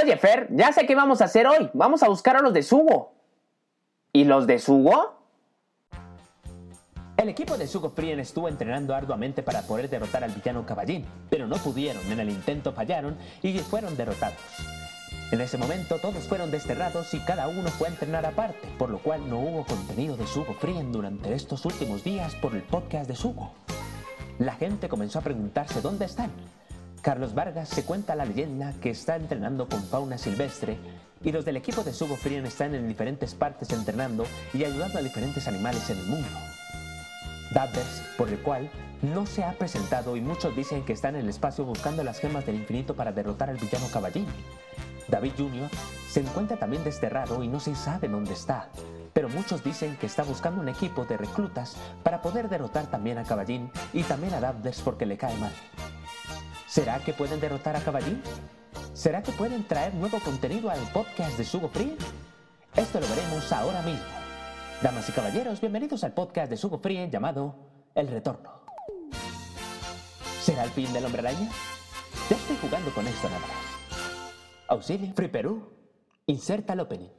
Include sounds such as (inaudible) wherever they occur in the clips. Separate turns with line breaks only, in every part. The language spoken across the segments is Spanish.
Oye, Fer, ya sé qué vamos a hacer hoy. Vamos a buscar a los de Sugo. ¿Y los de Sugo?
El equipo de Sugo Frien estuvo entrenando arduamente para poder derrotar al villano Caballín, pero no pudieron, en el intento fallaron y fueron derrotados. En ese momento todos fueron desterrados y cada uno fue a entrenar aparte, por lo cual no hubo contenido de Sugo Frien durante estos últimos días por el podcast de Sugo. La gente comenzó a preguntarse dónde están. Carlos Vargas se cuenta la leyenda que está entrenando con fauna silvestre y los del equipo de Sugo Frien están en diferentes partes entrenando y ayudando a diferentes animales en el mundo. Dabbers, por el cual no se ha presentado y muchos dicen que está en el espacio buscando las gemas del infinito para derrotar al villano Caballín. David Jr. se encuentra también desterrado y no se sabe dónde está, pero muchos dicen que está buscando un equipo de reclutas para poder derrotar también a Caballín y también a Dabbers porque le cae mal. ¿Será que pueden derrotar a Caballín? ¿Será que pueden traer nuevo contenido al podcast de Sugo Free? Esto lo veremos ahora mismo. Damas y caballeros, bienvenidos al podcast de Sugo Free llamado El Retorno. ¿Será el fin del hombre araña? Ya estoy jugando con esto nada más. Auxilio, Free Perú, inserta el opening.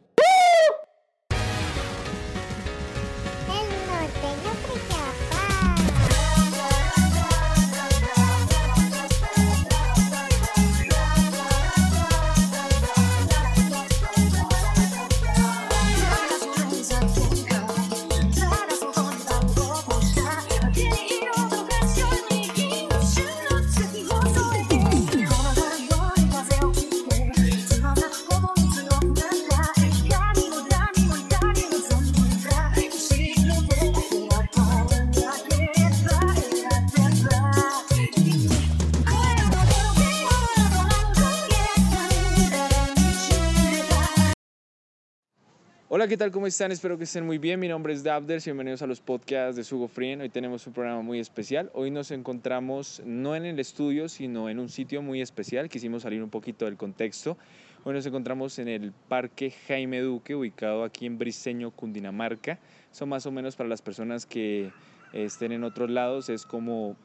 Hola, ¿qué tal? ¿Cómo están? Espero que estén muy bien. Mi nombre es Dabders. Bienvenidos a los podcasts de Sugo Frien. Hoy tenemos un programa muy especial. Hoy nos encontramos no en el estudio, sino en un sitio muy especial. Quisimos salir un poquito del contexto. Hoy nos encontramos en el Parque Jaime Duque, ubicado aquí en Briseño, Cundinamarca. Son más o menos para las personas que estén en otros lados. Es como,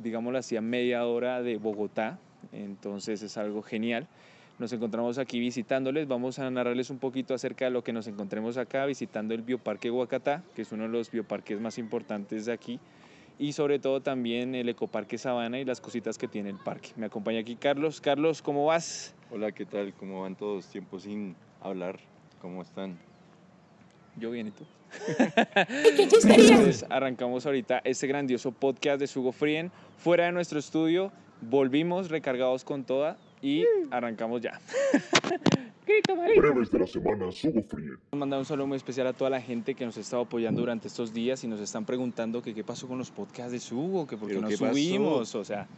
digámoslo así, a media hora de Bogotá. Entonces es algo genial. Nos encontramos aquí visitándoles, vamos a narrarles un poquito acerca de lo que nos encontremos acá visitando el Bioparque Huacatá, que es uno de los bioparques más importantes de aquí, y sobre todo también el Ecoparque Sabana y las cositas que tiene el parque. Me acompaña aquí Carlos. Carlos, ¿cómo vas?
Hola, ¿qué tal? ¿Cómo van todos? Tiempo sin hablar. ¿Cómo están?
Yo bien, ¿y tú? (laughs) Entonces arrancamos ahorita este grandioso podcast de Sugo Frien, fuera de nuestro estudio, volvimos recargados con toda y arrancamos ya. (laughs)
Breves de la semana, Sugo Free.
Mandar un saludo muy especial a toda la gente que nos ha estado apoyando durante estos días y nos están preguntando que qué pasó con los podcasts de Sugo, que por qué
¿Pero
no
pasó?
subimos, o sea.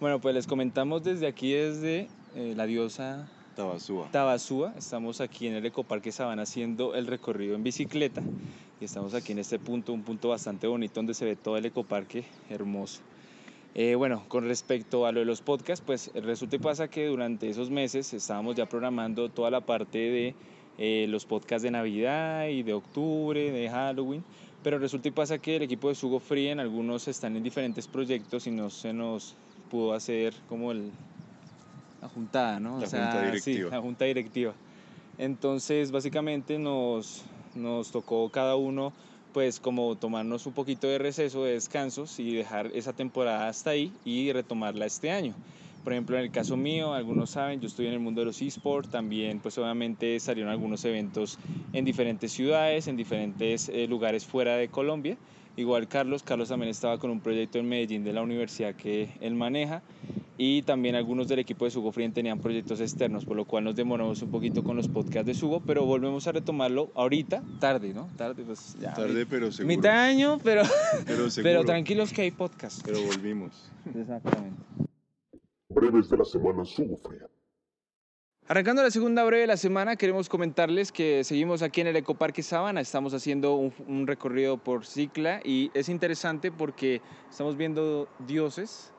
Bueno, pues les comentamos desde aquí, desde eh, la diosa
Tabasúa.
Tabasúa. Estamos aquí en el Ecoparque Sabana haciendo el recorrido en bicicleta y estamos aquí en este punto, un punto bastante bonito donde se ve todo el ecoparque hermoso. Eh, bueno, con respecto a lo de los podcasts, pues resulta y pasa que durante esos meses estábamos ya programando toda la parte de eh, los podcasts de Navidad y de octubre, de Halloween, pero resulta y pasa que el equipo de Sugo Free en algunos están en diferentes proyectos y no se nos pudo hacer como el, la juntada, ¿no?
La junta directiva.
Sí, la junta directiva. Entonces, básicamente nos, nos tocó cada uno pues como tomarnos un poquito de receso, de descansos y dejar esa temporada hasta ahí y retomarla este año. Por ejemplo, en el caso mío, algunos saben, yo estoy en el mundo de los esports, también pues obviamente salieron algunos eventos en diferentes ciudades, en diferentes eh, lugares fuera de Colombia. Igual Carlos, Carlos también estaba con un proyecto en Medellín de la universidad que él maneja y también algunos del equipo de Sugo Frien tenían proyectos externos, por lo cual nos demoramos un poquito con los podcasts de Sugo, pero volvemos a retomarlo ahorita, tarde, ¿no? Tarde, pues ya.
Tarde, pero seguro.
Mitad de año, pero, (laughs)
Pero seguro.
pero tranquilos que hay podcast.
Pero volvimos.
Exactamente.
Breves de la semana, Sugo Free.
Arrancando la segunda breve de la semana, queremos comentarles que seguimos aquí en el Ecoparque Sabana. Estamos haciendo un, un recorrido por Cicla y es interesante porque estamos viendo dioses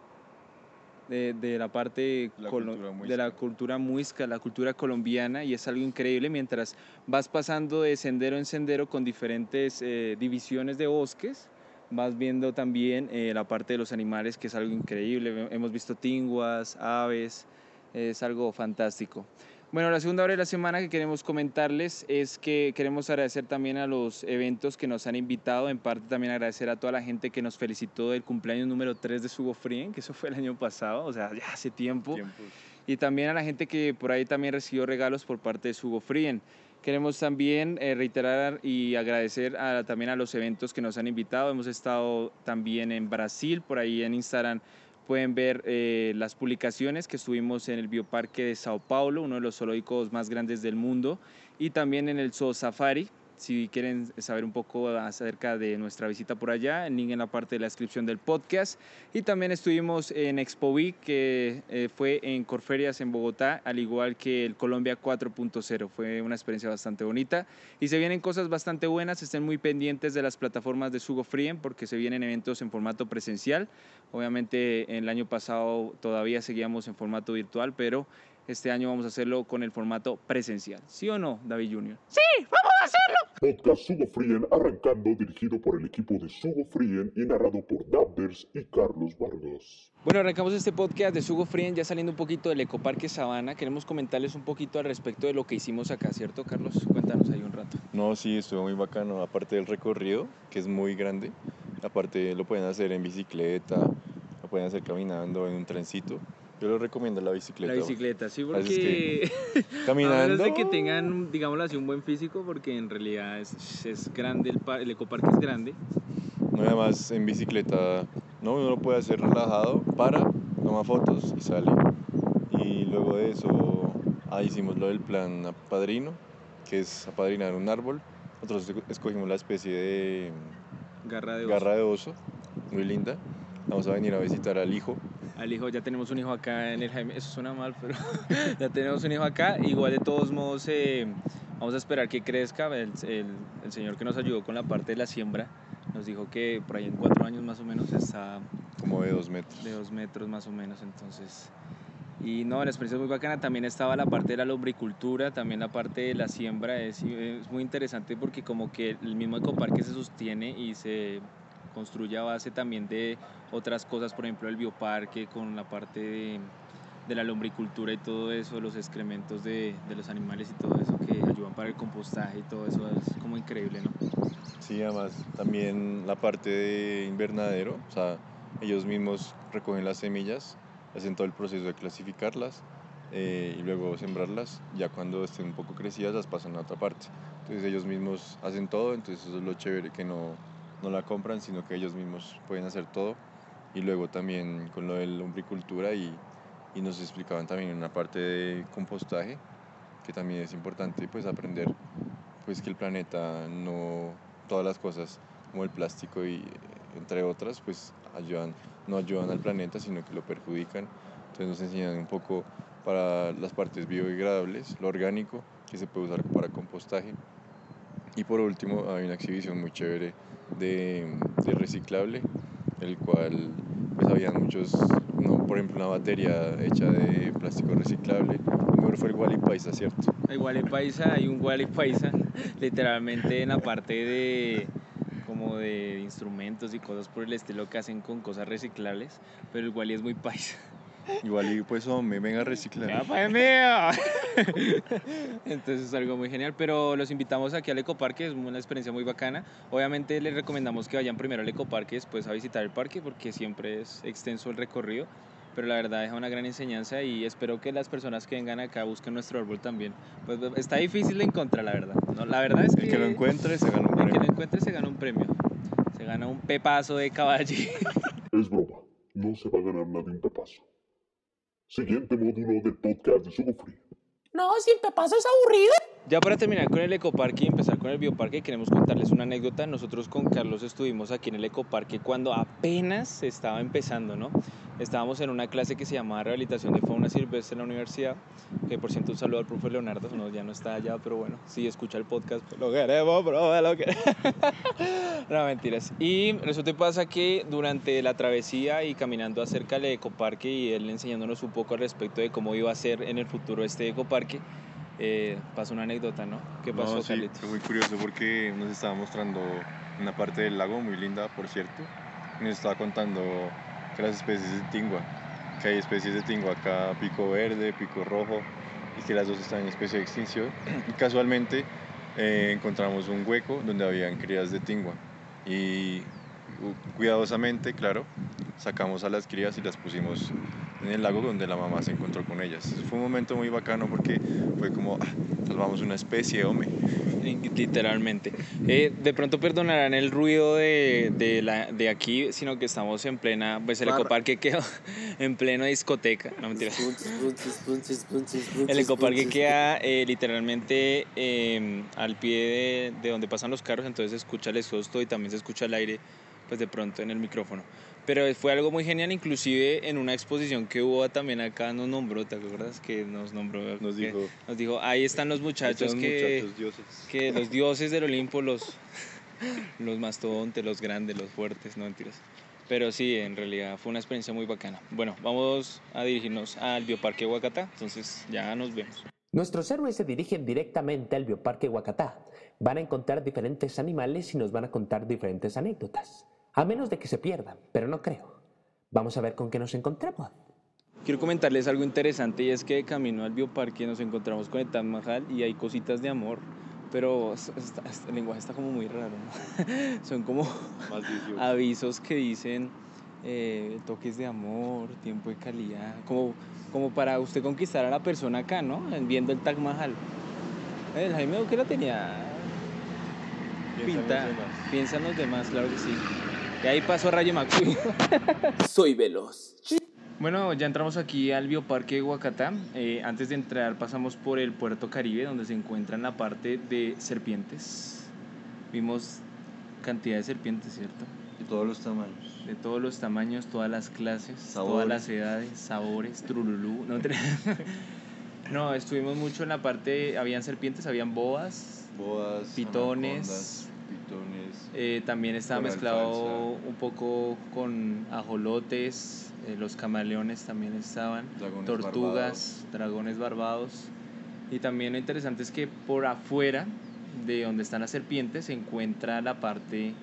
de, de la parte
La
de la cultura muisca, la cultura colombiana y es algo increíble mientras vas pasando de sendero en sendero con diferentes eh, divisiones de bosques. Vas viendo también eh, la parte de los animales, que es algo increíble. Hemos visto tinguas, aves, es algo fantástico. Bueno, la segunda hora de la semana que queremos comentarles es que queremos agradecer también a los eventos que nos han invitado, en parte también agradecer a toda la gente que nos felicitó del cumpleaños número 3 de Sugo Frien, que eso fue el año pasado, o sea, ya hace tiempo.
Tiempos.
Y también a la gente que por ahí también recibió regalos por parte de Sugo Frien. Queremos también eh, reiterar y agradecer a- también a los eventos que nos han invitado. Hemos estado también en Brasil, por ahí en Instagram pueden ver eh, las publicaciones que estuvimos en el Bioparque de Sao Paulo, uno de los zoológicos más grandes del mundo, y también en el Zoo Safari. Si quieren saber un poco acerca de nuestra visita por allá, el link en la parte de la descripción del podcast. Y también estuvimos en Expo Week, que eh, fue en Corferias en Bogotá, al igual que el Colombia 4.0. Fue una experiencia bastante bonita. Y se vienen cosas bastante buenas, estén muy pendientes de las plataformas de Sugo Frien, porque se vienen eventos en formato presencial. Obviamente el año pasado todavía seguíamos en formato virtual, pero este año vamos a hacerlo con el formato presencial. ¿Sí o no, David Junior?
Podcast Sugo Frien arrancando dirigido por el equipo de Sugo Frien y narrado por Dabders y Carlos Vargas.
Bueno, arrancamos este podcast de Sugo Frien, ya saliendo un poquito del Ecoparque Sabana. Queremos comentarles un poquito al respecto de lo que hicimos acá, ¿cierto, Carlos? Cuéntanos ahí un rato.
No, sí, estuvo muy bacano. Aparte del recorrido, que es muy grande, aparte lo pueden hacer en bicicleta, lo pueden hacer caminando, en un trencito. Yo les recomiendo la bicicleta.
La bicicleta, sí, porque (laughs)
es
a
Caminando.
menos de que tengan, digámoslo así, un buen físico, porque en realidad es, es grande, el, el Ecoparque es grande.
No, además en bicicleta, no, uno lo puede hacer relajado, para, toma fotos y sale. Y luego de eso, ahí hicimos lo del plan padrino, que es apadrinar un árbol. Nosotros esco- escogimos la especie de
Garra de oso.
garra de oso, muy linda. Vamos a venir a visitar al hijo.
Al hijo, ya tenemos un hijo acá en el Jaime, eso suena mal, pero (laughs) ya tenemos un hijo acá, igual de todos modos eh, vamos a esperar que crezca, el, el- el señor que nos ayudó con la parte de la siembra nos dijo que por ahí en cuatro años más o menos está
como de dos metros.
de dos metros más o menos, entonces... Y no, la experiencia es muy bacana. También estaba la parte de la lombricultura, también la parte de la siembra. Es, es muy interesante porque como que el mismo ecoparque se sostiene y se construye a base también de otras cosas, por ejemplo el bioparque con la parte de, la lombricultura y todo eso, los excrementos de, de los animales y todo eso que ayudan para el compostaje y todo eso es como increíble, ¿no?
Sí, además también la parte de invernadero, o sea, ellos mismos recogen las semillas, hacen todo el proceso de clasificarlas eh, y luego sembrarlas. Ya cuando estén un poco crecidas las pasan a otra parte. Entonces ellos mismos hacen todo, entonces eso es lo chévere que no, no la compran, sino que ellos mismos pueden hacer todo. Y luego también con lo de la lombricultura y, y nos explicaban también una parte de compostaje, que también es importante pues aprender pues que el planeta no todas las cosas como el plástico y entre otras pues ayudan no ayudan al planeta sino que lo perjudican entonces nos enseñan un poco para las partes biodegradables lo orgánico que se puede usar para compostaje y por último hay una exhibición muy chévere de, de reciclable el cual pues había muchos no, por ejemplo una batería hecha de plástico reciclable. Mejor fue el Wally Paisa cierto
Hay Wally Paisa, hay un Wally Paisa, (laughs) literalmente en la parte de como de instrumentos y cosas por el estilo que hacen con cosas reciclables, pero el Wally es muy paisa.
Igual y pues hombre venga a reciclar
¡Ya, pues, mío! (laughs) Entonces es algo muy genial, pero los invitamos aquí al Ecoparque, es una experiencia muy bacana. Obviamente les recomendamos que vayan primero al Ecoparque, después a visitar el parque, porque siempre es extenso el recorrido, pero la verdad deja una gran enseñanza y espero que las personas que vengan acá busquen nuestro árbol también. Pues está difícil de encontrar, la verdad. No, la verdad es que...
El que lo encuentre se gana un
el que
premio.
lo encuentre se gana un premio. Se gana un pepazo de caballo. (laughs)
Es broma, no se va a ganar nadie un pepazo. Siguiente módulo del podcast de Sugo Frien.
No, sin pepazo es aburrido.
Ya para terminar con el ecoparque y empezar con el bioparque, queremos contarles una anécdota. Nosotros con Carlos estuvimos aquí en el ecoparque cuando apenas estaba empezando, ¿no? Estábamos en una clase que se llamaba Rehabilitación de Fauna Silvestre en la universidad, que por cierto un saludo al profe Leonardo, no, ya no está allá, pero bueno, si escucha el podcast, pues lo queremos, bro, lo queremos. (laughs) no, mentiras. Y resulta y pasa que durante la travesía y caminando acerca del ecoparque y él enseñándonos un poco al respecto de cómo iba a ser en el futuro este ecoparque, eh, pasó una anécdota, ¿no? ¿Qué pasó,
No, sí,
Carlitos?
fue muy curioso porque nos estaba mostrando una parte del lago muy linda, por cierto. y Nos estaba contando que las especies de tingua, que hay especies de tingua acá, pico verde, pico rojo y que las dos están en especie de extinción. Y casualmente eh, encontramos un hueco donde habían crías de tingua. Y u- cuidadosamente, claro, sacamos a las crías y las pusimos en el lago donde la mamá se encontró con ellas. Fue un momento muy bacano porque fue como, ah, salvamos una especie, hombre. (laughs)
Literalmente. Eh, de pronto perdonarán el ruido de, de, la, de aquí, sino que estamos en plena, pues el
Barra.
ecoparque quedó (laughs) en plena discoteca. No mentiras.
Punches, punches, punches, punches, punches,
El ecoparque queda eh, literalmente eh, al pie de, de donde pasan los carros, entonces se escucha el exhausto y también se escucha el aire, pues de pronto en el micrófono. Pero fue algo muy genial, inclusive en una exposición que hubo también acá nos nombró, ¿te acuerdas? Que nos nombró,
Nos
que
dijo,
nos dijo, ahí están los muchachos
"Estos
que,
muchachos dioses".
que los dioses del Olimpo, los, los mastodontes, los grandes, los fuertes, no mentiras. Pero sí, en realidad fue una experiencia muy bacana. Bueno, vamos a dirigirnos al Bioparque Huacatá, entonces ya nos vemos.
Nuestros héroes se dirigen directamente al Bioparque Huacatá. Van a encontrar diferentes animales y nos van a contar diferentes anécdotas. A menos de que se pierdan, pero no creo. Vamos a ver con qué nos encontramos.
Quiero comentarles algo interesante y es que de camino al bioparque nos encontramos con el Taj Mahal y hay cositas de amor, pero es- está- está- el lenguaje está como muy raro, ¿no? (laughs) Son como
Más 18. (laughs)
avisos que dicen eh, toques de amor, tiempo de calidad, como, como para usted conquistar a la persona acá, ¿no? Viendo el Taj Mahal. El Jaime Duque la tenía pinta. Piensa en los demás, claro que sí. Y ahí pasó Rayo McQueen. (laughs)
Soy veloz.
Bueno, ya entramos aquí al Bioparque de Huacatá. Eh, antes de entrar pasamos por el Puerto Caribe, donde se encuentran la parte de serpientes. Vimos cantidad de serpientes, ¿cierto?
De todos los tamaños.
De todos los tamaños, todas las clases, todas las edades, sabores, trululú. No, (laughs) no, estuvimos mucho en la parte, habían serpientes, habían boas,
Boas,
Pitones.
Pitones.
Eh, también estaba mezclado
alfalfa.
un poco con ajolotes, eh, los camaleones también estaban,
Dragones
tortugas, dragones barbados. Y también lo interesante es que por afuera de donde están las serpientes se encuentra la parte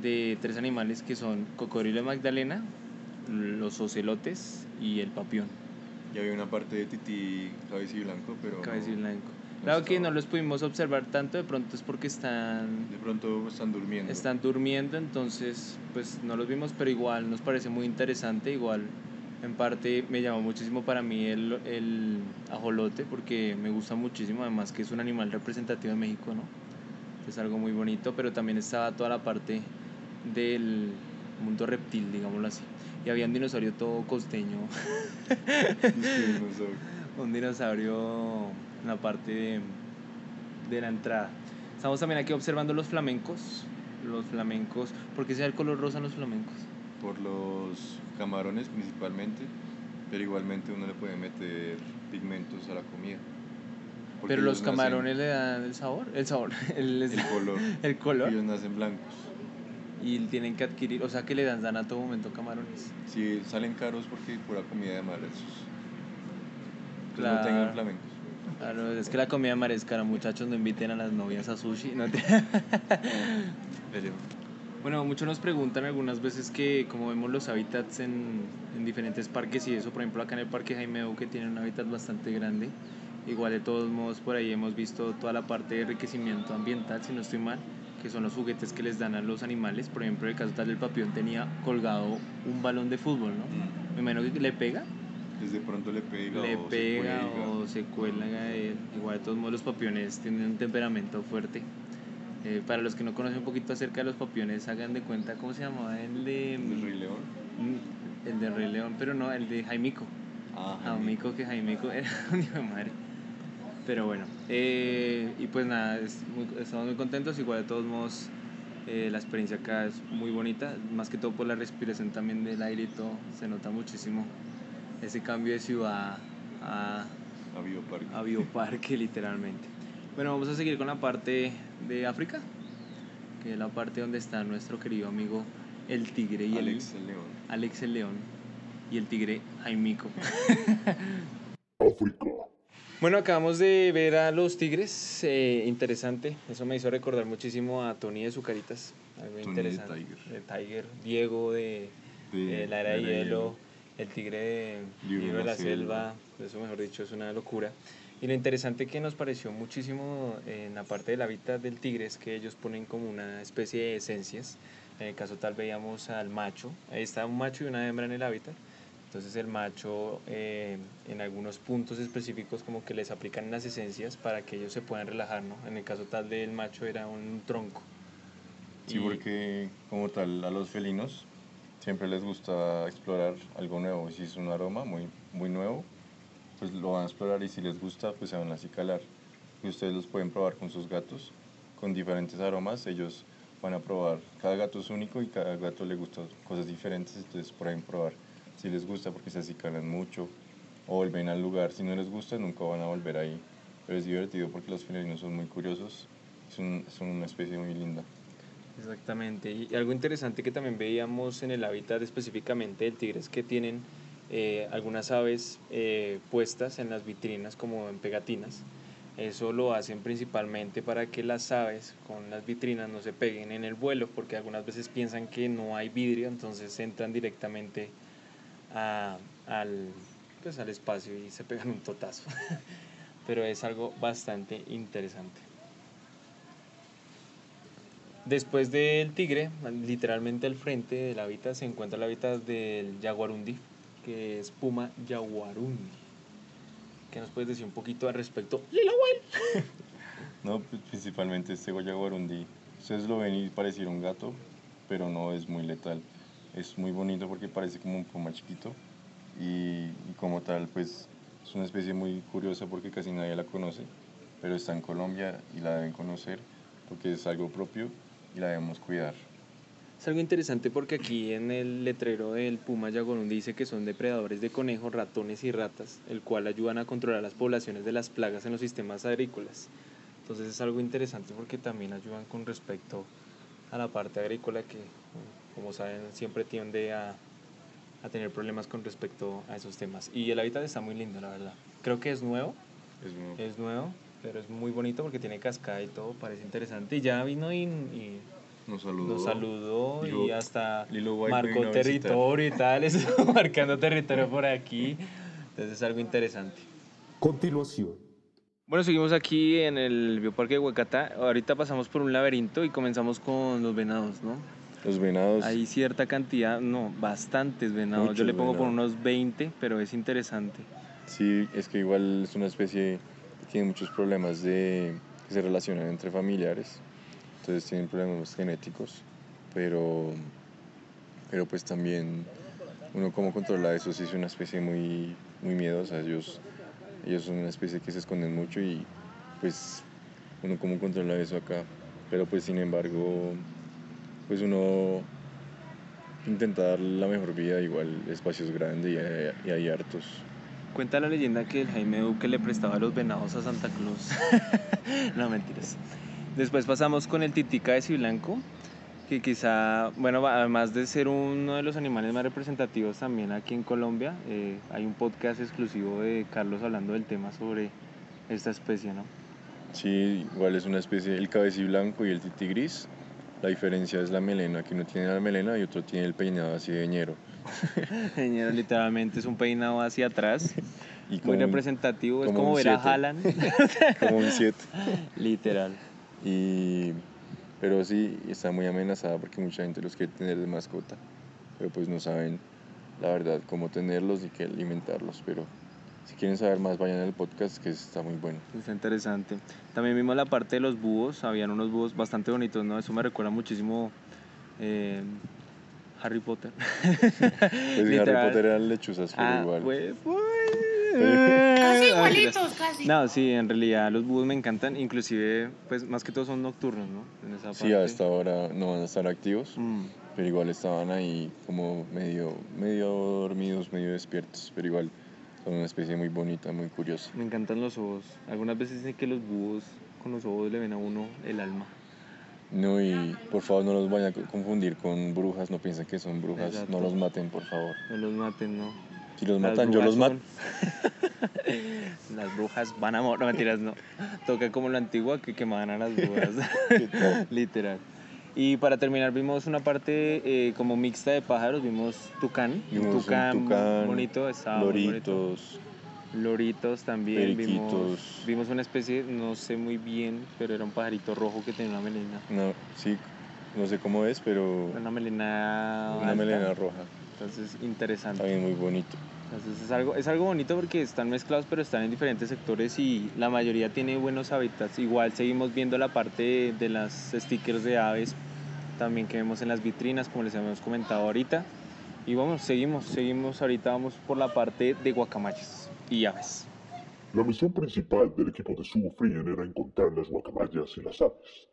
de tres animales que son cocodrilo de Magdalena, los ocelotes y el papión,
Y había una parte de tití cabeza y blanco, pero
cabeza y blanco. Claro que no los pudimos observar tanto, de pronto es porque están
de pronto están durmiendo.
están durmiendo, entonces pues no los vimos, pero igual nos parece muy interesante, igual en parte me llamó muchísimo para mí el, el ajolote porque me gusta muchísimo, además que es un animal representativo de México, ¿no? Es algo muy bonito, pero también estaba toda la parte del mundo reptil, digámoslo así. Y había un dinosaurio todo costeño, (laughs) un dinosaurio en la parte de, de la entrada. Estamos también aquí observando los flamencos. Los flamencos. ¿Por qué se da el color rosa en los flamencos?
Por los camarones principalmente, pero igualmente uno le puede meter pigmentos a la comida.
Pero los
nacen-
camarones le dan el sabor. El sabor. (laughs) El,
El color. (laughs)
el color.
Ellos nacen blancos.
Y tienen que adquirir. O sea que le dan, dan a todo momento camarones.
Si salen caros porque pura comida de mar esos. Entonces
Claro.
no tengan flamencos.
Claro, es que la comida de mar es cara. Muchachos, no inviten a las novias a sushi. No te- (laughs)
Pero
Bueno, muchos nos preguntan algunas veces que como vemos los hábitats en, en diferentes parques y eso, por ejemplo acá en el Parque Jaime Duque tiene un hábitat bastante grande. Igual de todos modos por ahí hemos visto toda la parte de enriquecimiento ambiental, si no estoy mal, que son los juguetes que les dan a los animales. Por ejemplo, en el caso tal del papión tenía colgado un balón de fútbol, ¿no? Me imagino que le pega,
desde pronto le pega
le
o
pega
se cuelga.
o se cuelga de él. Igual de todos modos los papiones tienen un temperamento fuerte. Eh, para los que no conocen un poquito acerca de los papiones, hagan de cuenta cómo se llamaba el de...
¿El Rey León?
Mm, El de Rey León, pero no, el de Jaimico.
Ah,
Jaimico, que Jaimico (laughs) era un hijo de madre. Pero bueno, eh, y pues nada, es muy- estamos muy contentos. Igual de todos modos, eh, la experiencia acá es muy bonita, más que todo por la respiración también del aire y todo. Se nota muchísimo ese cambio de ciudad a,
a Bioparque.
a bioparque, (laughs) literalmente. Bueno, vamos a seguir con la parte de África, que es la parte donde está nuestro querido amigo el tigre y
Alex
el
el León.
Alex el león y el tigre Jaimico.
África.
Bueno, acabamos de ver a los tigres, eh, interesante. Eso me hizo recordar muchísimo a Tony de Sucaritas, algo
Tony de
interesante.
Tiger.
De Tiger, Diego de,
De
eh, la era de
Era de
hielo, el tigre de de la selva. Eso, mejor dicho, es una locura. Y lo interesante que nos pareció muchísimo en la parte del hábitat del tigre es que ellos ponen como una especie de esencias. En el caso tal veíamos al macho, ahí está un macho y una hembra en el hábitat. Entonces el macho eh, en algunos puntos específicos como que les aplican unas esencias para que ellos se puedan relajar, ¿no? En el caso tal del macho era un tronco.
Sí,
Y-
porque como tal a los felinos siempre les gusta explorar algo nuevo. Si es un aroma muy, muy nuevo, pues lo van a explorar y si les gusta, pues se van a acicalar. Y ustedes los pueden probar con sus gatos, con diferentes aromas. Ellos van a probar, cada gato es único y cada gato le gustan cosas diferentes, entonces pueden probar si les gusta porque se acicalan mucho o vuelven al lugar. Si no les gusta, nunca van a volver ahí. Pero es divertido porque los felinos son muy curiosos, son, son una especie muy linda.
Exactamente. Y algo interesante que también veíamos en el hábitat específicamente del tigre es que tienen eh, algunas aves eh, puestas en las vitrinas como en pegatinas. Eso lo hacen principalmente para que las aves con las vitrinas no se peguen en el vuelo, porque algunas veces piensan que no hay vidrio, entonces entran directamente a- al, pues, al espacio y se pegan un totazo. (laughs) Pero es algo bastante interesante. Después del tigre, literalmente al frente del hábitat se encuentra el hábitat del jaguarundi, que es Puma jaguarundi. ¿Qué nos puedes decir un poquito al respecto? Lila Will. (laughs)
No, pues, principalmente este guayaguarundi. Ustedes lo ven y pareciera un gato, pero no es muy letal. Es muy bonito porque parece como un puma chiquito y como tal, pues es una especie muy curiosa porque casi nadie la conoce, pero está en Colombia y la deben conocer porque es algo propio y la debemos cuidar.
Es algo interesante porque aquí en el letrero del Puma jaguarundi dice que son depredadores de conejos, ratones y ratas, el cual ayudan a controlar las poblaciones de las plagas en los sistemas agrícolas. Entonces es algo interesante porque también ayudan con respecto a la parte agrícola que, como saben, siempre tiende a, a tener problemas con respecto a esos temas. Y el hábitat está muy lindo, la verdad. Creo que es nuevo,
Es muy-
es nuevo, pero es muy bonito porque tiene cascada y todo, parece interesante. Y ya vino y- y
Nos saludó.
nos saludó
Dijo,
y hasta marcó territorio y tal, (laughs) marcando territorio por aquí. Entonces es algo interesante.
Continuación.
Bueno, seguimos aquí en el Bioparque de Huacata. Ahorita pasamos por un laberinto y comenzamos con los venados, ¿no?
Los venados.
Hay cierta cantidad, no, bastantes venados. Yo le pongo por
venados.
unos 20, pero es interesante.
Sí, es que igual es una especie que tiene muchos problemas de, que se relacionan entre familiares, entonces tienen problemas genéticos, pero, pero pues también uno como controla eso sí es una especie muy, muy miedosa, ellos, ellos son una especie que se esconden mucho y pues uno como controla eso acá, pero pues sin embargo pues uno intenta dar la mejor vida, igual el espacio es grande y y hay hartos.
Cuenta la leyenda que el Jaime Duque le prestaba los venados a Santa Claus. (laughs) no, mentiras. Después pasamos con el titica de Ciblanco, que quizá, bueno, además de ser uno de los animales más representativos también aquí en Colombia, eh, hay un podcast exclusivo de Carlos hablando del tema sobre esta especie, ¿no?
Sí, igual es una especie, el cabecí blanco y el titi gris. La diferencia es la melena, que uno tiene la melena y otro tiene el peinado así de ñero. (laughs)
Señora, literalmente es un peinado hacia atrás, (laughs)
Y
muy
un-
representativo, es
como
ver a. Haaland, (laughs)
como un 7.
literal.
Y, pero sí, está muy amenazada porque mucha gente los quiere tener de mascota. Pero pues no saben la verdad cómo tenerlos y qué alimentarlos. Pero si quieren saber más, vayan al podcast que está muy bueno.
Está interesante. También vimos la parte de los búhos, habían unos búhos bastante bonitos, ¿no? Eso me recuerda muchísimo eh, Harry Potter. (laughs)
Pues en Harry
Literal.
Potter eran lechuzas, pero
Ah,
igual.
pues, (laughs) pues.
Casi igualitos, casi.
No, sí, en realidad los búhos me encantan, inclusive, pues más que todo son nocturnos, ¿no? En esa
Sí,
parte.
hasta ahora no van a estar activos.
Mm,
pero igual estaban ahí como medio, medio dormidos, medio despiertos, pero igual son una especie muy bonita, muy curiosa.
me encantan los ojos. Algunas veces dicen que los búhos con los ojos le ven a uno el alma.
No, y por favor no los vayan a confundir con brujas, no piensen que son brujas,
Exacto.
no los maten, por favor.
No los maten, ¿no?
Si los
Las
matan, yo los mato.
son- (laughs) las brujas van a morir. No, mentiras, no. Toca como lo antiguo que quemaban a las brujas. (laughs) (laughs) Literal. Y para terminar, vimos una parte eh, como mixta de pájaros. Vimos tucán.
Vimos un
tucán,
tucán,
bonito, estaba muy bonito.
Loritos,
Loritos también. Vimos, vimos una especie, no sé muy bien, pero era un pajarito rojo que tenía una melena.
No, sí, no sé cómo es, pero
Una melena.
una
alta.
melena roja.
Entonces, interesante.
También muy bonito.
Entonces es algo, es algo bonito porque están mezclados pero están en diferentes sectores y la mayoría tiene buenos hábitats. Igual seguimos viendo la parte de, las stickers de aves también que vemos en las vitrinas como les habíamos comentado ahorita. Y vamos, seguimos, seguimos ahorita vamos por la parte de guacamayas y aves.
La misión principal del equipo de Sugo Frien era encontrar las guacamayas y las aves.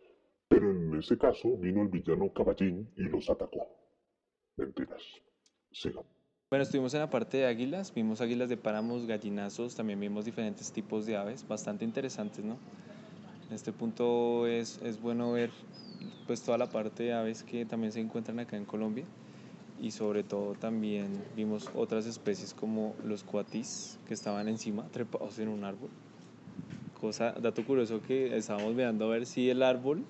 Pero en ese caso vino el villano Caballín y los atacó. Mentiras. Sigan.
Bueno, estuvimos en la parte de águilas, vimos águilas de páramos, gallinazos, también vimos diferentes tipos de aves, bastante interesantes, ¿no? En este punto es, es bueno ver pues toda la parte de aves que también se encuentran acá en Colombia y sobre todo también vimos otras especies como los cuatis que estaban encima, trepados en un árbol. Cosa, dato curioso que estábamos mirando a ver si el árbol,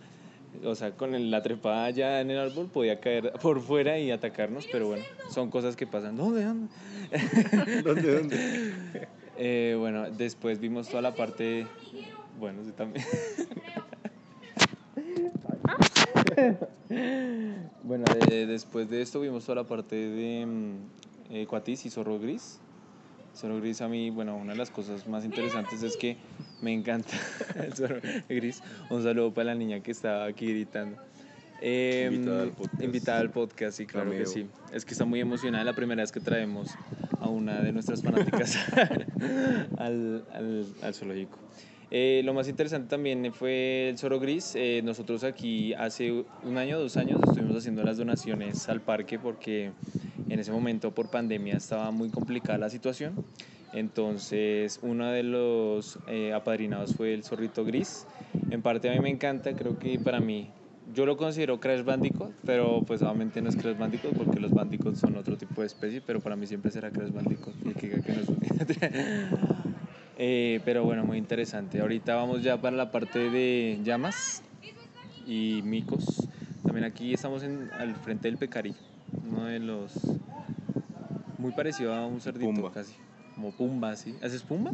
o sea, con la trepada ya en el árbol podía caer por fuera y atacarnos, pero bueno, son cosas que pasan. ¿Dónde? ¿Dónde? (laughs)
¿Dónde, dónde?
Eh, bueno, después vimos toda la parte. Bueno, sí, también. (laughs) bueno, de- después de esto vimos toda la parte de mm, eh, Cuatis y Zorro Gris. Zorro Gris a mí, bueno, una de las cosas más interesantes es que me encanta (laughs) el Zorro Gris. Un saludo para la niña que estaba aquí gritando. Eh,
Invitada al podcast.
Invitada al podcast, sí, claro que sí. Es que está muy emocionada la primera vez que traemos a una de nuestras fanáticas (laughs) al, al, al zoológico. Eh, lo más interesante también fue el Zoro Gris. Eh, nosotros aquí hace un año, dos años, estuvimos haciendo las donaciones al parque porque en ese momento por pandemia estaba muy complicada la situación. Entonces uno de los eh, apadrinados fue el zorrito gris. En parte a mí me encanta, creo que para mí, yo lo considero Crash Bandicoot, pero pues obviamente no es Crash Bandicoot porque los Bandicoots son otro tipo de especie, pero para mí siempre será Crash Bandicoot. Y que, que (laughs) Eh, pero bueno, muy interesante. Ahorita vamos ya para la parte de llamas y micos. También aquí estamos en, al frente del pecarí, uno de los... Muy parecido a un cerdito
Pumba.
casi. Como Pumba, ¿sí? ¿Haces Pumba?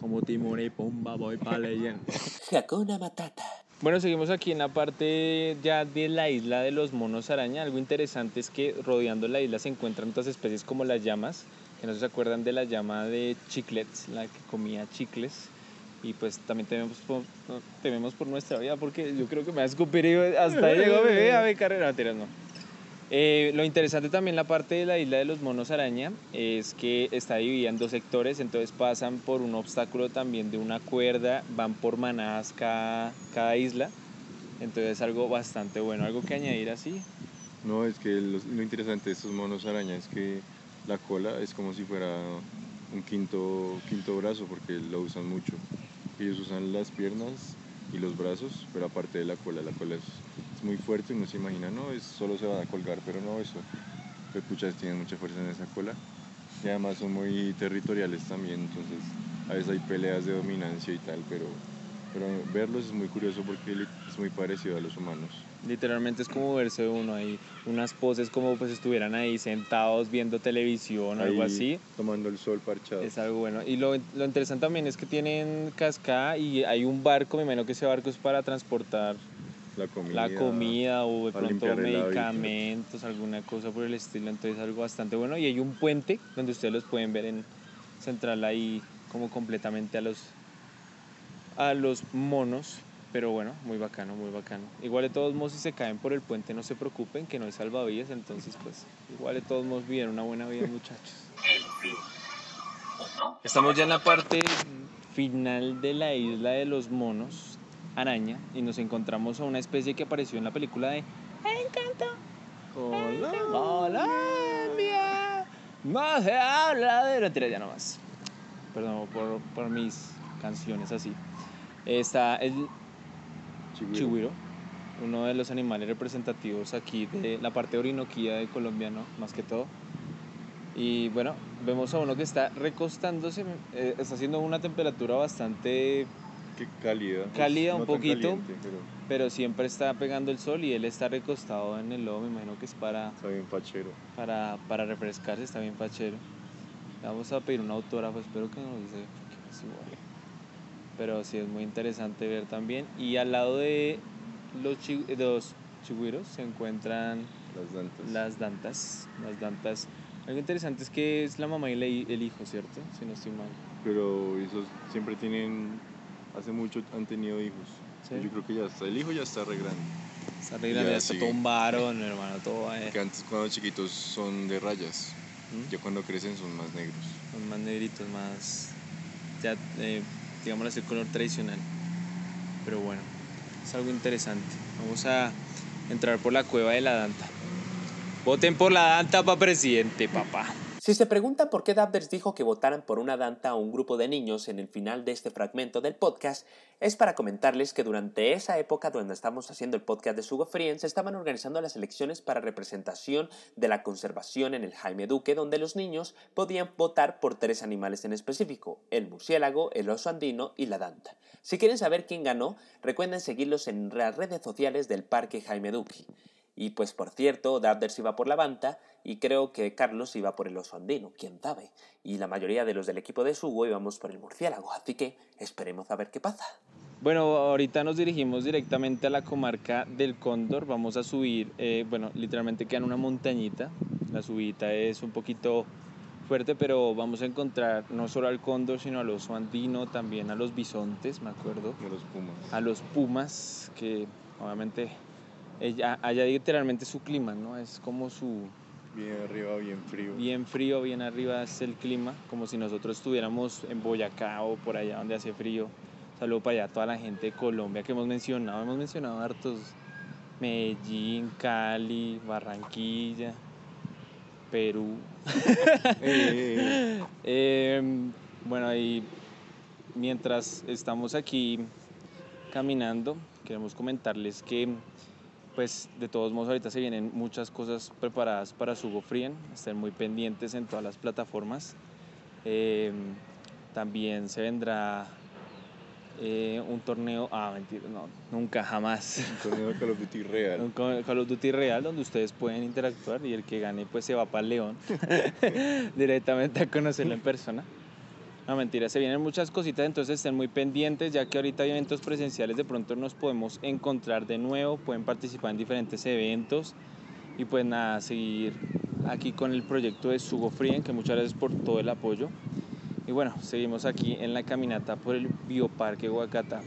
Como Timón y Pumba, voy para leyenda. (laughs)
Hakuna Matata.
Bueno, seguimos aquí en la parte ya de la isla de los monos araña. Algo interesante es que rodeando la isla se encuentran otras especies como las llamas, que no se acuerdan de la llama de chiclets, la que comía chicles. Y pues también tememos por, no, tememos por nuestra vida porque yo creo que me va a escupir y hasta ahí llegó bebé a ver carrera. Mentiras, no. Eh, lo interesante también la parte de la isla de los monos araña es que está dividida en dos sectores, entonces pasan por un obstáculo también de una cuerda, van por manadas cada, cada isla, entonces es algo bastante bueno, algo que añadir así.
No, es que lo, lo interesante de estos monos araña es que la cola es como si fuera un quinto, quinto brazo porque lo usan mucho. Ellos usan las piernas y los brazos, pero aparte de la cola, la cola es, es muy fuerte, uno se imagina, no, es, solo se van a colgar, pero no, eso, los puchas tienen mucha fuerza en esa cola. Y además son muy territoriales también, entonces a veces hay peleas de dominancia y tal, pero, pero verlos es muy curioso porque es muy parecido a los humanos.
Literalmente es como verse uno ahí, unas poses como pues estuvieran ahí sentados viendo televisión o algo así.
Tomando el sol parchado.
Es algo bueno. Y lo, lo interesante también es que tienen cascada y hay un barco, me imagino que ese barco es para transportar
La comida.
la comida o de pronto medicamentos, alguna cosa por el estilo. Entonces algo bastante bueno. Y hay un puente donde ustedes los pueden ver en central ahí como completamente a los, a los monos. Pero bueno, muy bacano, muy bacano. Igual de todos modos si se caen por el puente no se preocupen que no hay salvavidas. Entonces pues igual de todos modos viven una buena vida muchachos. Estamos ya en la parte final de la isla de los monos, araña, y nos encontramos a una especie que apareció en la película de Encanto. Colombia. No se habla de la ya nomás. Perdón por, por mis canciones así. Está el
Chigüiro.
chigüiro, uno de los animales representativos aquí de la parte orinoquía de Colombia, ¿no? Más que todo. Y bueno, vemos a uno que está recostándose, eh, está haciendo una temperatura bastante,
Qué cálida.
Cálida un poquito.
caliente, pero
pero siempre está pegando el sol y él está recostado en el lodo, me imagino que es para,
está bien fachero.
para, para refrescarse, está bien fachero. Le Vamos a pedir un autógrafo, espero que no lo dice. Pero sí es muy interesante ver también. Y al lado de los, chi- los chigüiros se encuentran
Las dantas.
las dantas. Las dantas. Algo interesante es que es la mamá y el hijo, ¿cierto? Si no estoy mal.
Pero esos siempre tienen, hace mucho han tenido hijos.
Sí.
Yo creo que ya está, el hijo ya está re grande.
Está arreglando,
Ya
ya está todo un varón, hermano, todo eh,
Que antes cuando chiquitos son de rayas,
¿Mm?
ya cuando crecen son más negros.
Son más negritos, más. Ya, eh, digamos así, color tradicional. Pero bueno, es algo interesante. Vamos a entrar por la cueva de la Danta. Voten por la Danta para presidente, papá.
Si se preguntan por qué Dabders dijo que votaran por una danta a un grupo de niños en el final de este fragmento del podcast, es para comentarles que durante esa época donde estamos haciendo el podcast de Sugo Frien se estaban organizando las elecciones para representación de la conservación en el Jaime Duque, donde los niños podían votar por tres animales en específico, el murciélago, el oso andino y la danta. Si quieren saber quién ganó, recuerden seguirlos en las redes sociales del Parque Jaime Duque. Y pues por cierto, Dabders iba por la Banta y creo que Carlos iba por el oso andino, quién sabe. Y la mayoría de los del equipo de Sugo íbamos por el murciélago, así que esperemos a ver qué pasa.
Bueno, ahorita nos dirigimos directamente a la comarca del Cóndor. Vamos a subir, eh, bueno, literalmente queda en una montañita. La subida es un poquito fuerte, pero vamos a encontrar no solo al cóndor, sino al oso andino, también a los bisontes, me acuerdo.
De los pumas.
a los pumas, que obviamente ella, allá literalmente su clima, ¿no? Es como su
Bien arriba, bien frío.
bien frío, bien arriba es el clima, como si nosotros estuviéramos en Boyacá o por allá donde hace frío. Saludo para allá a toda la gente de Colombia que hemos mencionado, hemos mencionado hartos Medellín, Cali, Barranquilla, Perú. (laughs)
Eh,
Eh, bueno, ahí mientras estamos aquí caminando, queremos comentarles que, pues, de todos modos, ahorita se vienen muchas cosas preparadas para Sugo Frien. Estén muy pendientes en todas las plataformas. Eh, también se vendrá eh, un torneo. Ah, mentira, no, nunca, jamás.
un torneo de Call of Duty real.
Un Call of Duty real donde ustedes pueden interactuar y el que gane pues se va para el León (laughs) directamente a conocerlo en persona. No, mentira, se vienen muchas cositas, entonces estén muy pendientes, ya que ahorita hay eventos presenciales, de pronto nos podemos encontrar de nuevo, pueden participar en diferentes eventos y pues nada, seguir aquí con el proyecto de Sugo Frien, que muchas gracias por todo el apoyo. Y bueno, seguimos aquí en la caminata por el Bioparque Huacata.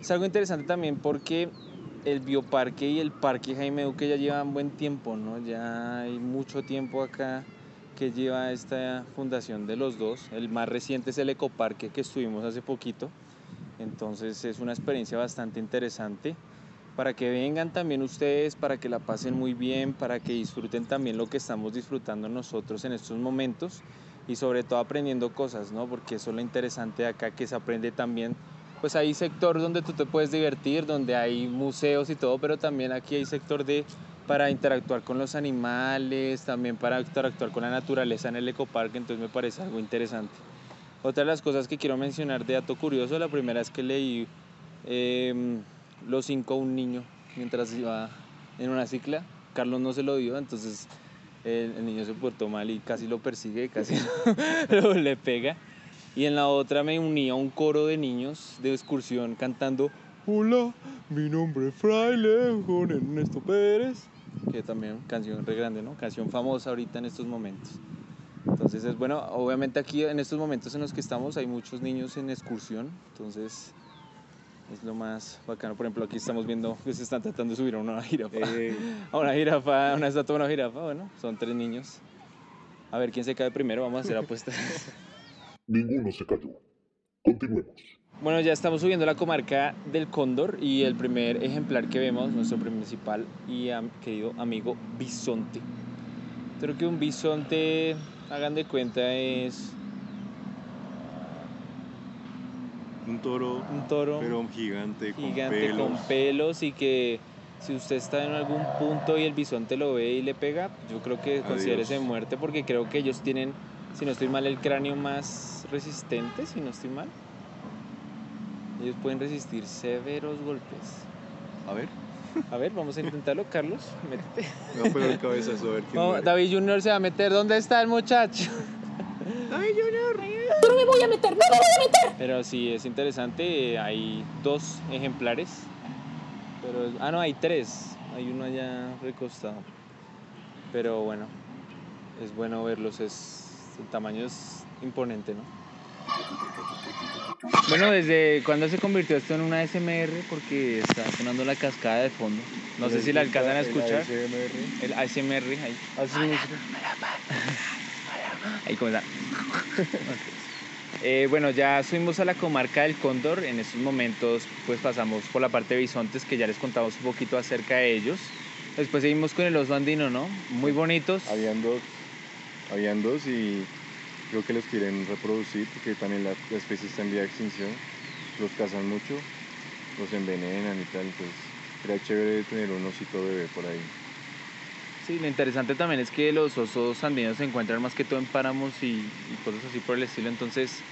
Es algo interesante también porque el bioparque y el parque Jaime Duque ya llevan buen tiempo, ¿no? Ya hay mucho tiempo acá que lleva esta fundación de los dos. El más reciente es el ecoparque que estuvimos hace poquito. Entonces es una experiencia bastante interesante para que vengan también ustedes, para que la pasen muy bien, para que disfruten también lo que estamos disfrutando nosotros en estos momentos y sobre todo aprendiendo cosas, ¿no? Porque eso es lo interesante de acá, que se aprende también pues hay sector donde tú te puedes divertir, donde hay museos y todo, pero también aquí hay sector de para interactuar con los animales, también para interactuar con la naturaleza en el ecoparque, entonces me parece algo interesante. Otra de las cosas que quiero mencionar de dato curioso, la primera es que leí eh, Los cinco a un niño mientras iba en una cicla, Carlos no se lo dio, entonces el, el niño se portó mal y casi lo persigue, casi (laughs) lo- le pega. Y en la otra me uní a un coro de niños de excursión cantando Hola, mi nombre es Fraile Juan Ernesto Pérez. Que también canción re grande, ¿no? Canción famosa ahorita en estos momentos. Entonces es bueno, obviamente aquí en estos momentos en los que estamos hay muchos niños en excursión, entonces es lo más bacano. Por ejemplo, aquí estamos viendo que se están tratando de subir a una jirafa.
Eh, (laughs)
A una jirafa, a una estatua de una jirafa, bueno, son tres niños. A ver quién se cae primero, vamos a hacer apuestas. (laughs)
Ninguno se cayó. Continuemos.
Bueno, ya estamos subiendo la comarca del Cóndor y el primer ejemplar que vemos, nuestro principal y am- querido amigo bisonte. Creo que un bisonte, hagan de cuenta, es
un toro,
un toro
pero gigante, con
gigante
pelos.
con pelos y que si usted está en algún punto y el bisonte lo ve y le pega, yo creo que considérese muerte porque creo que ellos tienen, si no estoy mal, el cráneo más resistente, si no estoy mal. Ellos pueden resistir severos golpes.
A ver,
A ver, vamos a intentarlo, Carlos, métete.
a pegar el cabezazo a ver quién
No. David Junior se va a meter. ¿Dónde está el muchacho?
¡No me voy a meter! ¡No me voy a meter!
Pero sí, es interesante. eh, Hay dos ejemplares. Pero, ah, no, hay tres. Hay uno allá recostado. Pero bueno, es bueno verlos. Es, el tamaño es imponente, ¿no? Bueno, ¿desde cuándo se convirtió esto en una SMR? Porque está sonando la cascada de fondo. No sé si la alcanzan a escuchar. El ASMR ahí. Ahí comienza. Eh, bueno, ya subimos a la comarca del Cóndor. En estos momentos, pues pasamos por la parte de bisontes, que ya les contamos un poquito acerca de ellos. Después seguimos con el oso andino, ¿no? Muy bonitos.
Habían dos, habían dos y creo que los quieren reproducir porque también la, la especie está en vía de extinción. Los cazan mucho, los envenenan y tal, pues sería chévere tener un osito bebé por ahí.
Sí, lo interesante también es que los osos andinos se encuentran más que todo en páramos y, y cosas así por el estilo, entonces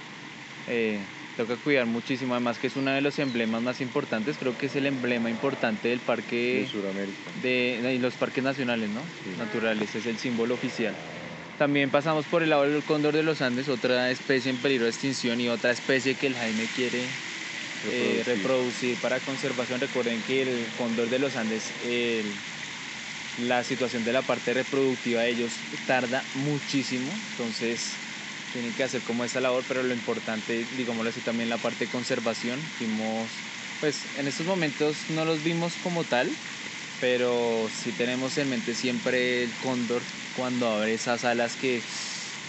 eh, toca cuidar muchísimo, además que es uno de los emblemas más importantes, creo que es el emblema importante del
De
parque
Sudamérica.
de, de los parques nacionales, ¿no?
Sí.
Naturales, es el símbolo oficial. También pasamos por el lado del cóndor de los Andes, otra especie en peligro de extinción y otra especie que el Jaime quiere eh,
Reproducir.
reproducir para conservación. Recuerden que el cóndor de los Andes, el- la situación de la parte reproductiva de ellos tarda muchísimo, entonces tienen que hacer como esa labor, pero lo importante, digámoslo así, también la parte de conservación. Vimos, pues en estos momentos no los vimos como tal, pero sí tenemos en mente siempre el cóndor cuando abre esas alas que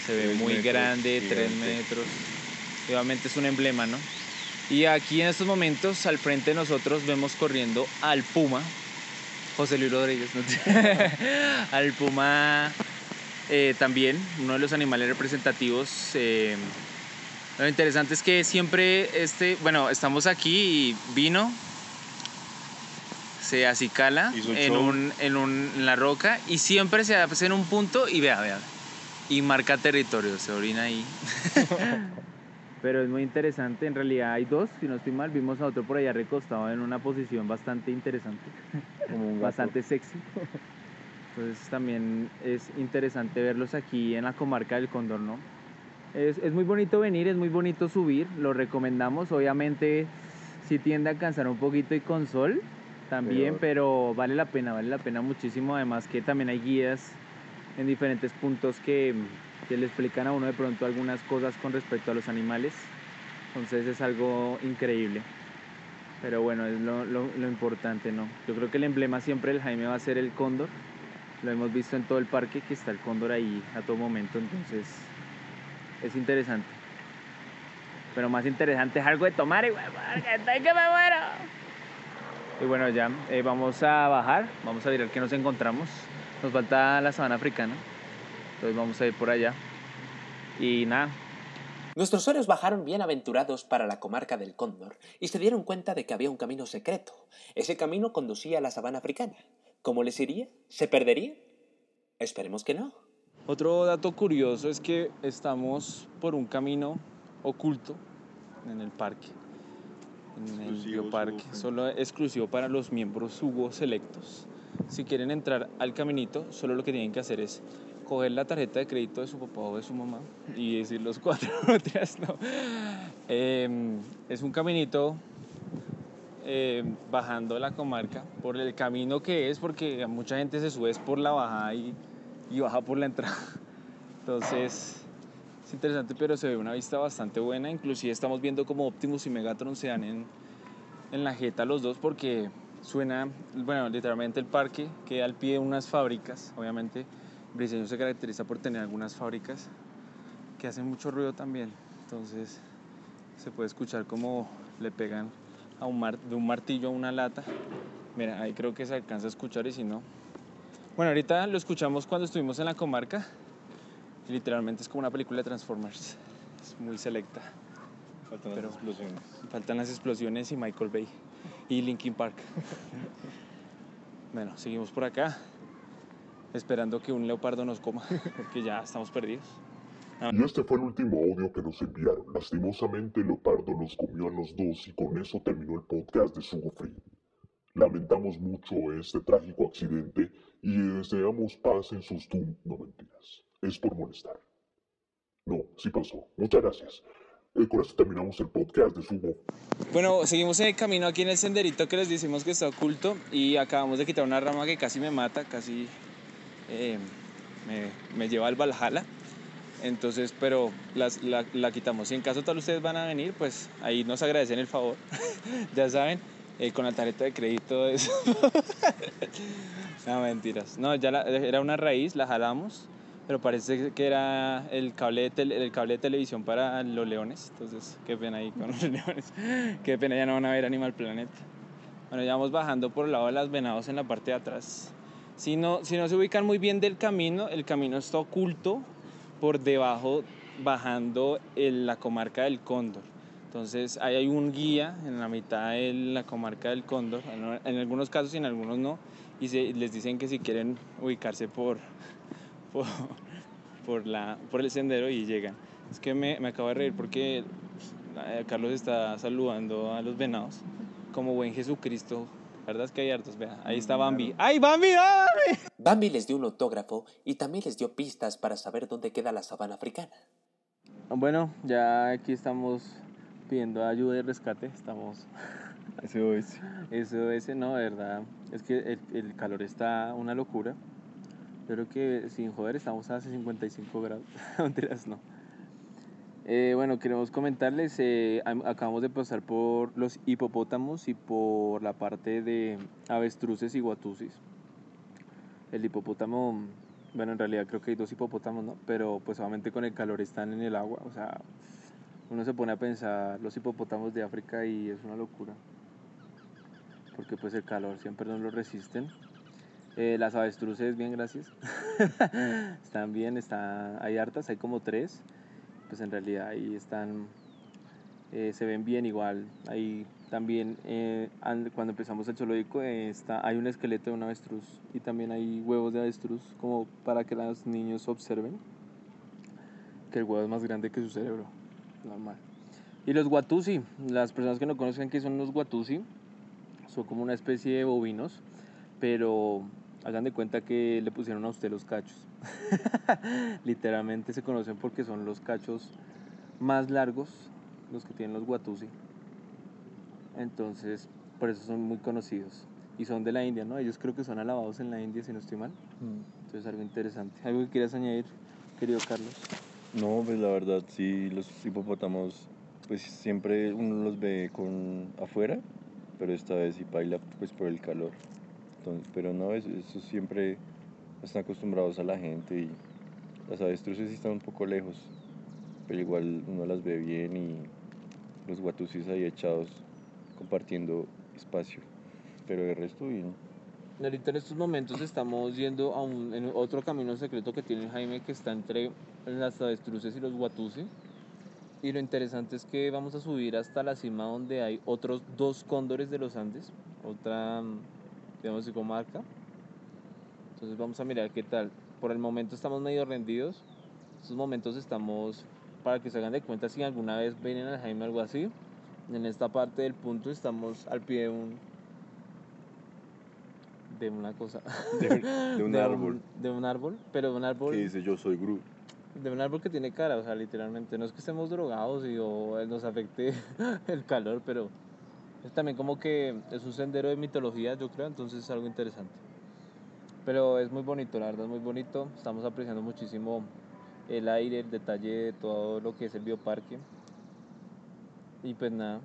se ve muy
metros,
grande, tres
gigante.
metros. Y Obviamente es un emblema, ¿no? Y aquí en estos momentos, al frente de nosotros, vemos corriendo al puma, José Luis Rodríguez, ¿no? (laughs) al puma eh, también, uno de los animales representativos. eh, lo interesante es que siempre este, bueno, estamos aquí y vino, se acicala en, un, en, un- en la roca y siempre se hace en un punto y vea, vea, y marca territorio, se orina ahí. (laughs) Pero es muy interesante, en realidad hay dos, si no estoy mal, vimos a otro por allá recostado en una posición bastante interesante, (laughs)
Como un gato.
bastante sexy. Entonces también es interesante verlos aquí en la comarca del Cóndor, ¿no? Es, es muy bonito venir, es muy bonito subir, lo recomendamos, obviamente sí tiende a cansar un poquito y con sol también, pero vale la pena, vale la pena muchísimo, además que también hay guías en diferentes puntos que, que le explican a uno de pronto algunas cosas con respecto a los animales, entonces es algo increíble. Pero bueno, es lo, lo- lo importante, ¿no? Yo creo que el emblema siempre del Jaime va a ser el cóndor. Lo hemos visto en todo el parque que está el cóndor ahí a todo momento, entonces es interesante. Pero más interesante es algo de tomar, y que me muero. Y bueno, ya eh, vamos a bajar, vamos a mirar qué nos encontramos. Nos falta la sabana africana, entonces vamos a ir por allá. Y nada,
Nuestros héroes bajaron bienaventurados para la comarca del Cóndor y se dieron cuenta de que había un camino secreto. Ese camino conducía a la sabana africana. ¿Cómo les iría? ¿Se perdería? Esperemos que no.
Otro dato curioso es que estamos por un camino oculto en el parque, en el bioparque, solo exclusivo para los miembros Hugo selectos. Si quieren entrar al caminito, solo lo que tienen que hacer es coger la tarjeta de crédito de su papá o de su mamá y decir los cuatro (laughs) no. Em, es un caminito eh, bajando la comarca por el camino que es, porque mucha gente se sube por la bajada y, y baja por la entrada. Entonces, es interesante, pero se ve una vista bastante buena. Inclusive estamos viendo como Optimus y Megatron se dan en, en la jeta los dos porque suena, bueno, literalmente el parque queda al pie de unas fábricas. Obviamente, Briseño se caracteriza por tener algunas fábricas que hacen mucho ruido también. Entonces, se puede escuchar como le pegan a de un martillo a una lata. Mira, ahí creo que se alcanza a escuchar y si no. Bueno, ahorita lo escuchamos cuando estuvimos en la comarca. Y literalmente es como una película de Transformers. Es muy selecta.
Faltan
Pero-
las explosiones.
Faltan las explosiones y Michael Bay. Y Linkin Park. bueno, seguimos por acá. Esperando que un leopardo nos coma. (laughs) Porque ya estamos perdidos.
Y este fue el último audio que nos enviaron. Lastimosamente, el leopardo nos comió a los dos y con eso terminó el podcast de Sugo Free. Lamentamos mucho este trágico accidente y deseamos paz en sus tumbas. No mentiras, es por molestar. No, sí pasó. Muchas gracias. Eh, con esto terminamos el podcast de Subo.
Bueno, seguimos en el camino aquí en el senderito que les decimos que está oculto y acabamos de quitar una rama que casi me mata, casi eh, me, me lleva al Valhalla. Entonces, pero las- la, la quitamos. Si en caso tal ustedes van a venir, pues ahí nos agradecen el favor. (laughs) ya saben, eh, con la tarjeta de crédito eso. (laughs) no, mentiras. No, ya la- era una raíz, la jalamos, pero parece que era el cable de, tele- el cable de televisión para los leones. Entonces, qué pena ahí con (laughs) los leones. Qué pena, ya no van a ver Animal Planet. Bueno, ya vamos bajando por el lado de las venados en la parte de atrás. Si no, si no se ubican muy bien del camino, el camino está oculto por debajo, bajando en la comarca del Cóndor. Entonces, ahí hay un guía en la mitad de la comarca del Cóndor, en, algunos casos y en algunos no, y se- les dicen que si quieren ubicarse por, por, por la, por el sendero y llegan. Es que me, me acabo de reír porque eh, Carlos está saludando a los venados como buen Jesucristo. La verdad es que hay hartos, vea. Ahí está Bambi. ¡Ay, Bambi! ¡Ay!
Bambi les dio un autógrafo y también les dio pistas para saber dónde queda la sabana africana.
Bueno, ya aquí estamos pidiendo ayuda y rescate. Estamos.
Eso es.
Eso, (laughs) ese no, de verdad. Es que el, el calor está una locura. Creo que sin joder estamos a 55 grados. (laughs) Mentiras, no. Eh, bueno, queremos comentarles, eh, am- acabamos de pasar por los hipopótamos y por la parte de avestruces y guatusis. El hipopótamo, bueno, en realidad creo que hay dos hipopótamos, ¿no? Pero pues obviamente con el calor están en el agua, o sea, uno se pone a pensar los hipopótamos de África y es una locura. Porque pues el calor siempre no lo resisten. Eh, las avestruces, bien, gracias. (laughs) están bien, está, hay hartas, hay como tres. Pues en realidad ahí están, eh, se ven bien igual. Ahí también, eh, an- cuando empezamos el zoológico, está, hay un esqueleto de un avestruz y también hay huevos de avestruz, como para que los niños observen que el huevo es más grande que su cerebro, normal. Y los guatusi, las personas que no conozcan qué son los guatusi, son como una especie de bovinos, pero hagan de cuenta que le pusieron a usted los cachos. (laughs) Literalmente se conocen porque son los cachos más largos, los que tienen los guatusi. Entonces, por eso son muy conocidos. Y son de la India, ¿no? Ellos creo que son alabados en la India, si no estoy mal. Entonces, algo interesante. ¿Algo que quieras añadir, querido Carlos?
No, pues la verdad, sí, los hipopótamos, pues siempre uno los ve con afuera, pero esta vez sí baila pues por el calor. Entonces, pero no, eso, eso siempre están acostumbrados a la gente y las avestruces sí están un poco lejos, pero igual uno las ve bien y los guatusis ahí echados compartiendo espacio, pero de resto bien.
Ahorita en estos momentos estamos yendo a un, en otro camino secreto que tiene Jaime que está entre las avestruces y los guatusi. Y lo interesante es que vamos a subir hasta la cima donde hay otros dos cóndores de los Andes, otra, digamos, así, comarca. Entonces vamos a mirar qué tal. Por el momento estamos medio rendidos. En estos momentos estamos, para que se hagan de cuenta si alguna vez vienen al Jaime o algo así. En esta parte del punto estamos al pie de un, de una cosa. (laughs)
De, (laughs) de un árbol
de un árbol, pero de un árbol.
que dice yo soy Groot.
De un árbol que tiene cara, o sea, literalmente. No es que estemos drogados y o nos afecte (laughs) el calor, pero es también como que es un sendero de mitología, yo creo, entonces es algo interesante. Pero es muy bonito, la verdad es muy bonito. Estamos apreciando muchísimo el aire, el detalle de todo lo que es el bioparque. Y pues nada,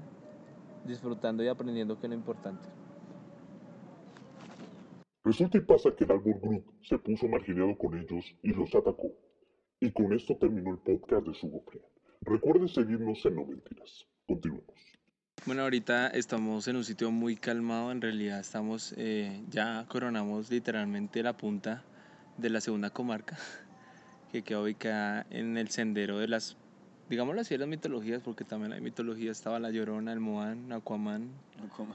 disfrutando y aprendiendo que es lo importante.
Resulta y pasa que el árbol Groot se puso marginado con ellos y los atacó. Y con esto terminó el podcast de Subofren. Recuerden seguirnos en No Mentiras. Continuemos.
Bueno, ahorita estamos en un sitio muy calmado, en realidad estamos, eh, ya coronamos literalmente la punta de la segunda comarca, (laughs) que queda ubicada en el sendero de las, digámoslo así, de las mitologías, porque también hay mitología, estaba la Llorona, el Moan, Aquaman,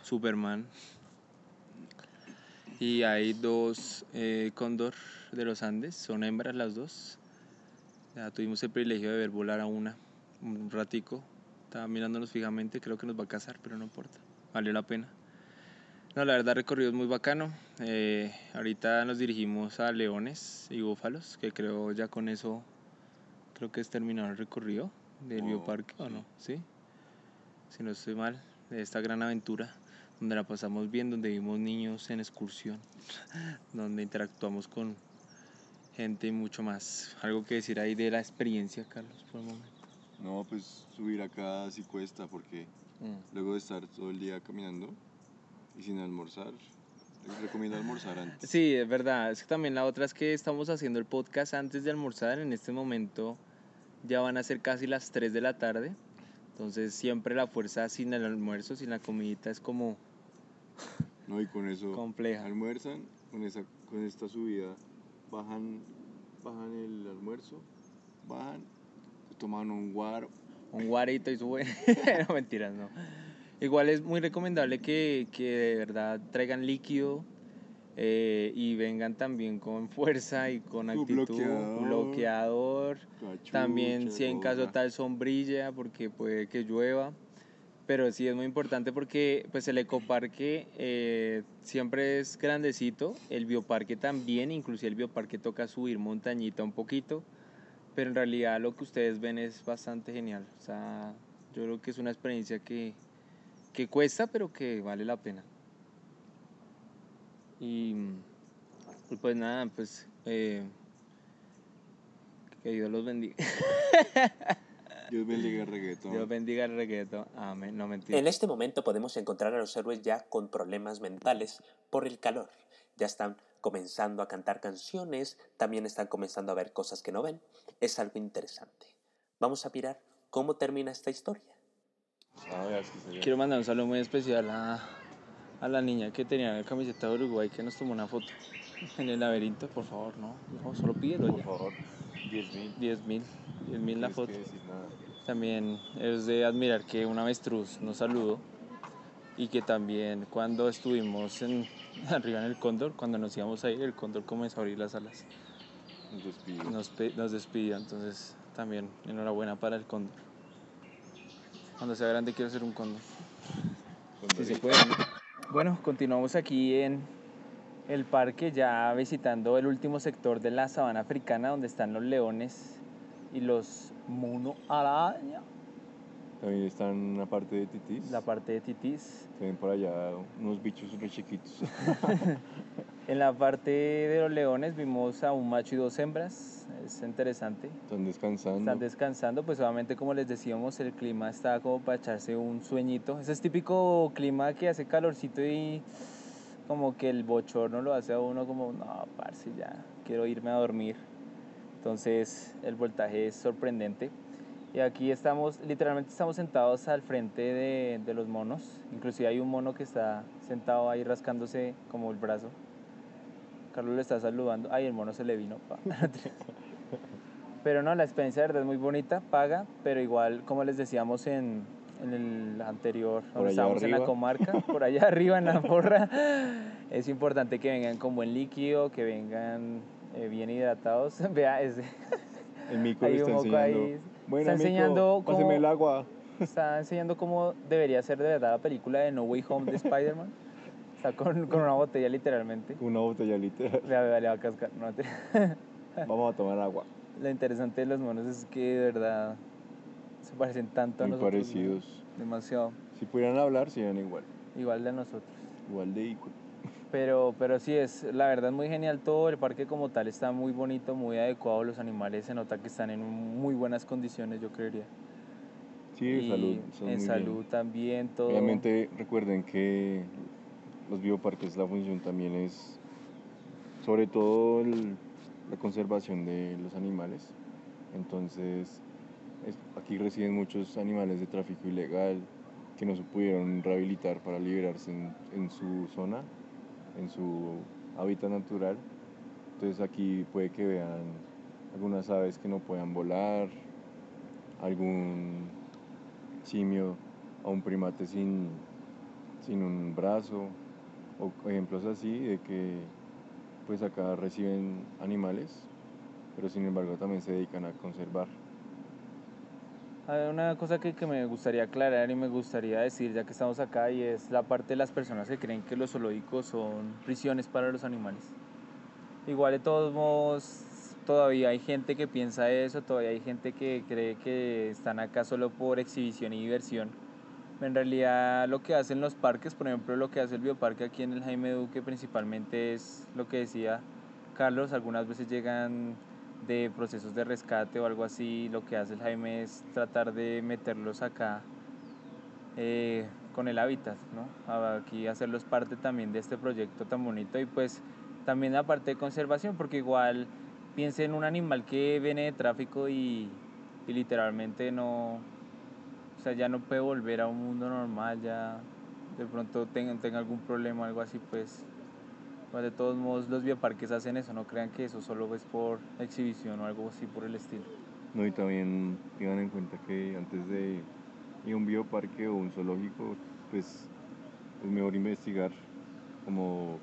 Superman, y hay dos eh, cóndor de los Andes, son hembras las dos, ya tuvimos el privilegio de ver volar a una un ratico, estaba mirándonos fijamente, creo que nos va a casar, pero no importa, valió la pena. No, la verdad, el recorrido es muy bacano. Eh, ahorita nos dirigimos a leones y búfalos, que creo ya con eso creo que es terminado el recorrido del
Oh,
bioparque, ¿o no? ¿Sí? Si no estoy mal, de esta gran aventura donde la pasamos bien, donde vimos niños en excursión, (laughs) donde interactuamos con gente y mucho más. Algo que decir ahí de la experiencia, Carlos, por el momento.
No, pues subir acá sí cuesta porque
Mm.
luego de estar todo el día caminando y sin almorzar, les recomiendo almorzar antes.
Sí, es verdad. Es que también la otra es que estamos haciendo el podcast antes de almorzar. En este momento ya van a ser casi las 3 de la tarde. Entonces siempre la fuerza sin el almuerzo, sin la comidita es como
No, y con eso
compleja.
almuerzan, con, esa, con esta subida bajan, bajan el almuerzo, bajan, toman un guaro.
Un guarito y sube. (laughs) no, mentiras, no. Igual es muy recomendable que, que de verdad traigan líquido eh, y vengan también con (laughs) fuerza y con
Tu
actitud.
bloqueador.
bloqueador. También
cachucha,
si en caso tal sombrilla porque puede que llueva. Pero sí es muy importante porque pues el ecoparque eh, siempre es grandecito, el bioparque también, inclusive el bioparque toca subir montañita un poquito, pero en realidad lo que ustedes ven es bastante genial. O sea, yo creo que es una experiencia que, que cuesta, pero que vale la pena. Y, y pues nada, pues eh, que Dios los bendiga. (laughs)
Dios bendiga el reggaetón.
Dios bendiga el reggaetón. Amén. No mentira.
En este momento podemos encontrar a los héroes ya con problemas mentales por el calor. Ya están comenzando a cantar canciones, también están comenzando a ver cosas que no ven. Es algo interesante. Vamos a mirar cómo termina esta historia.
Ah.
Quiero mandar un saludo muy especial a, a la niña que tenía la camiseta de Uruguay que nos tomó una foto en el laberinto. Por favor, no. No, solo pídelo
Por
ya.
favor, 10 mil.
10 mil. 10 mil la foto. También es de admirar que un avestruz nos saludó y que también cuando estuvimos en, (laughs) arriba en el cóndor, cuando nos íbamos a ir, el cóndor comenzó a abrir las alas.
Nos despido.
Nos, nos despidió, entonces también enhorabuena para el cóndor. Cuando sea grande quiero ser un cóndor. Si se puede. ¿no? Bueno, continuamos aquí en el parque, ya visitando el último sector de la sabana africana, donde están los leones y los mono araña,
También están una parte de titis.
la parte de titis.
Se ven por allá unos bichos súper chiquitos. (laughs)
En la parte de los leones vimos a un macho y dos hembras, es interesante.
Están descansando.
Están descansando, pues obviamente como les decíamos, el clima está como para echarse un sueñito. Ese es típico clima que hace calorcito y como que el bochorno lo hace a uno como, no, parce, ya quiero irme a dormir. Entonces el voltaje es sorprendente. Y aquí estamos, literalmente estamos sentados al frente de, de los monos. Inclusive hay un mono que está sentado ahí rascándose como el brazo. Carlos le está saludando. Ay, el mono se le vino. (laughs) Pero no, la experiencia de verdad es muy bonita, paga, pero igual, como les decíamos en, en el anterior, donde estábamos en la comarca, (laughs) por allá arriba en la porra, es importante que vengan con buen líquido, que vengan eh, bien hidratados. (laughs) Vea, ese,
El
un
está
moco ahí.
Bueno,
está
mico,
enseñando cómo-
el agua. (laughs)
está enseñando cómo debería ser de verdad la película de No Way Home de Spider-Man. Está con, con una botella literalmente.
Una botella literal.
Le va a cascar. No, te- (laughs)
Vamos a tomar agua.
Lo interesante de los monos es que de verdad se parecen tanto a
Muy
nosotros. ¿no?
parecidos.
Demasiado.
Si pudieran hablar, serían igual.
Igual de nosotros.
Igual de equal.
Pero, pero sí, es la verdad es muy genial todo. El parque como tal está muy bonito, muy adecuado. Los animales se nota que están en muy buenas condiciones, yo creería.
Sí,
Y
salud.
En salud
bien.
también, todo.
Obviamente recuerden que los bioparques, la función también es sobre todo el- la conservación de los animales. Entonces, es- aquí residen muchos animales de tráfico ilegal que no se pudieron rehabilitar para liberarse en, en su zona, en su hábitat natural. Entonces aquí puede que vean algunas aves que no puedan volar, algún simio o un primate sin, sin un brazo, o ejemplos así de que pues acá reciben animales, pero sin embargo también se dedican a conservar.
Una cosa que, que me gustaría aclarar y me gustaría decir, ya que estamos acá, y es la parte de las personas que creen que los zoológicos son prisiones para los animales. Igual de todos modos, todavía hay gente que piensa eso, todavía hay gente que cree que están acá solo por exhibición y diversión. En realidad lo que hacen los parques, por ejemplo lo que hace el bioparque aquí en el Jaime Duque principalmente es lo que decía Carlos, algunas veces llegan de procesos de rescate o algo así, lo que hace el Jaime es tratar de meterlos acá eh, con el hábitat, ¿no? Aquí hacerlos parte también de este proyecto tan bonito y pues también la parte de conservación, porque igual piense en un animal que viene de tráfico y, y literalmente no, o sea, ya no puede volver a un mundo normal, ya de pronto tenga, tenga algún problema algo así, pues de todos modos los bioparques hacen eso, no crean que eso solo es por exhibición o algo así por el estilo.
No, y también tengan en cuenta que antes de ir a un bioparque o un zoológico, pues es mejor investigar como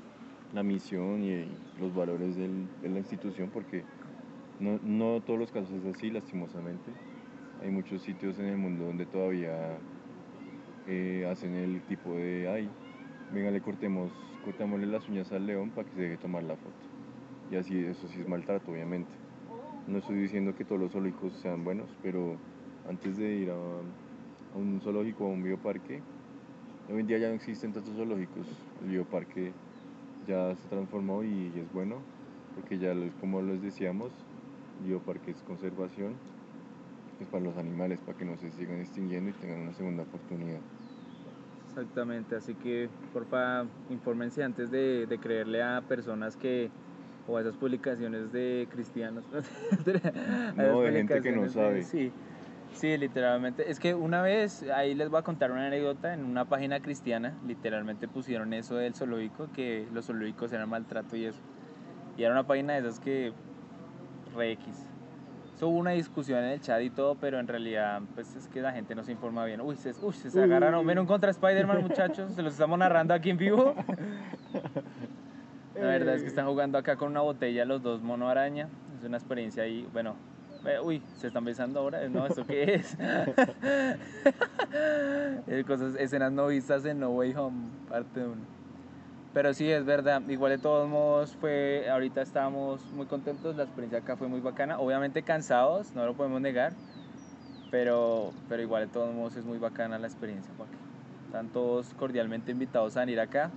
la misión y los valores de la institución porque no, no todos los casos es así, lastimosamente. Hay muchos sitios en el mundo donde todavía eh, hacen el tipo de, ay, venga, le cortemos, cortémosle las uñas al león para que se deje tomar la foto. Y así, eso sí es maltrato, obviamente. No estoy diciendo que todos los zoológicos sean buenos, pero antes de ir a, a un zoológico o a un bioparque, hoy en día ya no existen tantos zoológicos. El bioparque ya se transformó y es bueno, porque ya como les decíamos, el bioparque es conservación, es para los animales, para que no se sigan extinguiendo y tengan una segunda oportunidad.
Exactamente, así que porfa, infórmense antes de, de creerle a personas que, o a esas publicaciones de cristianos. (laughs)
No, de gente que no
de-
sabe.
sí, sí, literalmente. Es que una vez, ahí les voy a contar una anécdota, en una página cristiana, literalmente pusieron eso del zoológico, que los zoológicos eran maltrato y eso. Y era una página de esas que, re X. Hubo una discusión en el chat y todo, pero en realidad, pues es que la gente no se informa bien. Uy, se, uy, se, se agarraron. Ven un contra Spider-Man, muchachos. Se los estamos narrando aquí en vivo. La verdad es que están jugando acá con una botella los dos mono araña. Es una experiencia ahí, bueno. Uy, se están besando ahora. No, ¿eso qué es? (laughs) Cosas, escenas no vistas en No Way Home, parte 1. Pero sí, es verdad. Igual de todos modos fue, ahorita estábamos muy contentos, la experiencia acá fue muy bacana. Obviamente cansados, no lo podemos negar, pero, pero igual de todos modos es muy bacana la experiencia. Joaquín. Están todos cordialmente invitados a venir acá.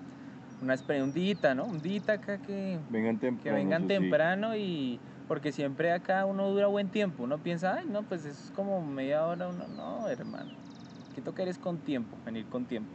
Una experiencia, un día, ¿no? Un día acá que,
Vengan temprano.
que vengan
eso sí.
temprano y porque siempre acá uno dura buen tiempo. Uno piensa, ay, no, pues es como media hora. Uno, no, hermano. Aquí toca es con tiempo, venir con tiempo.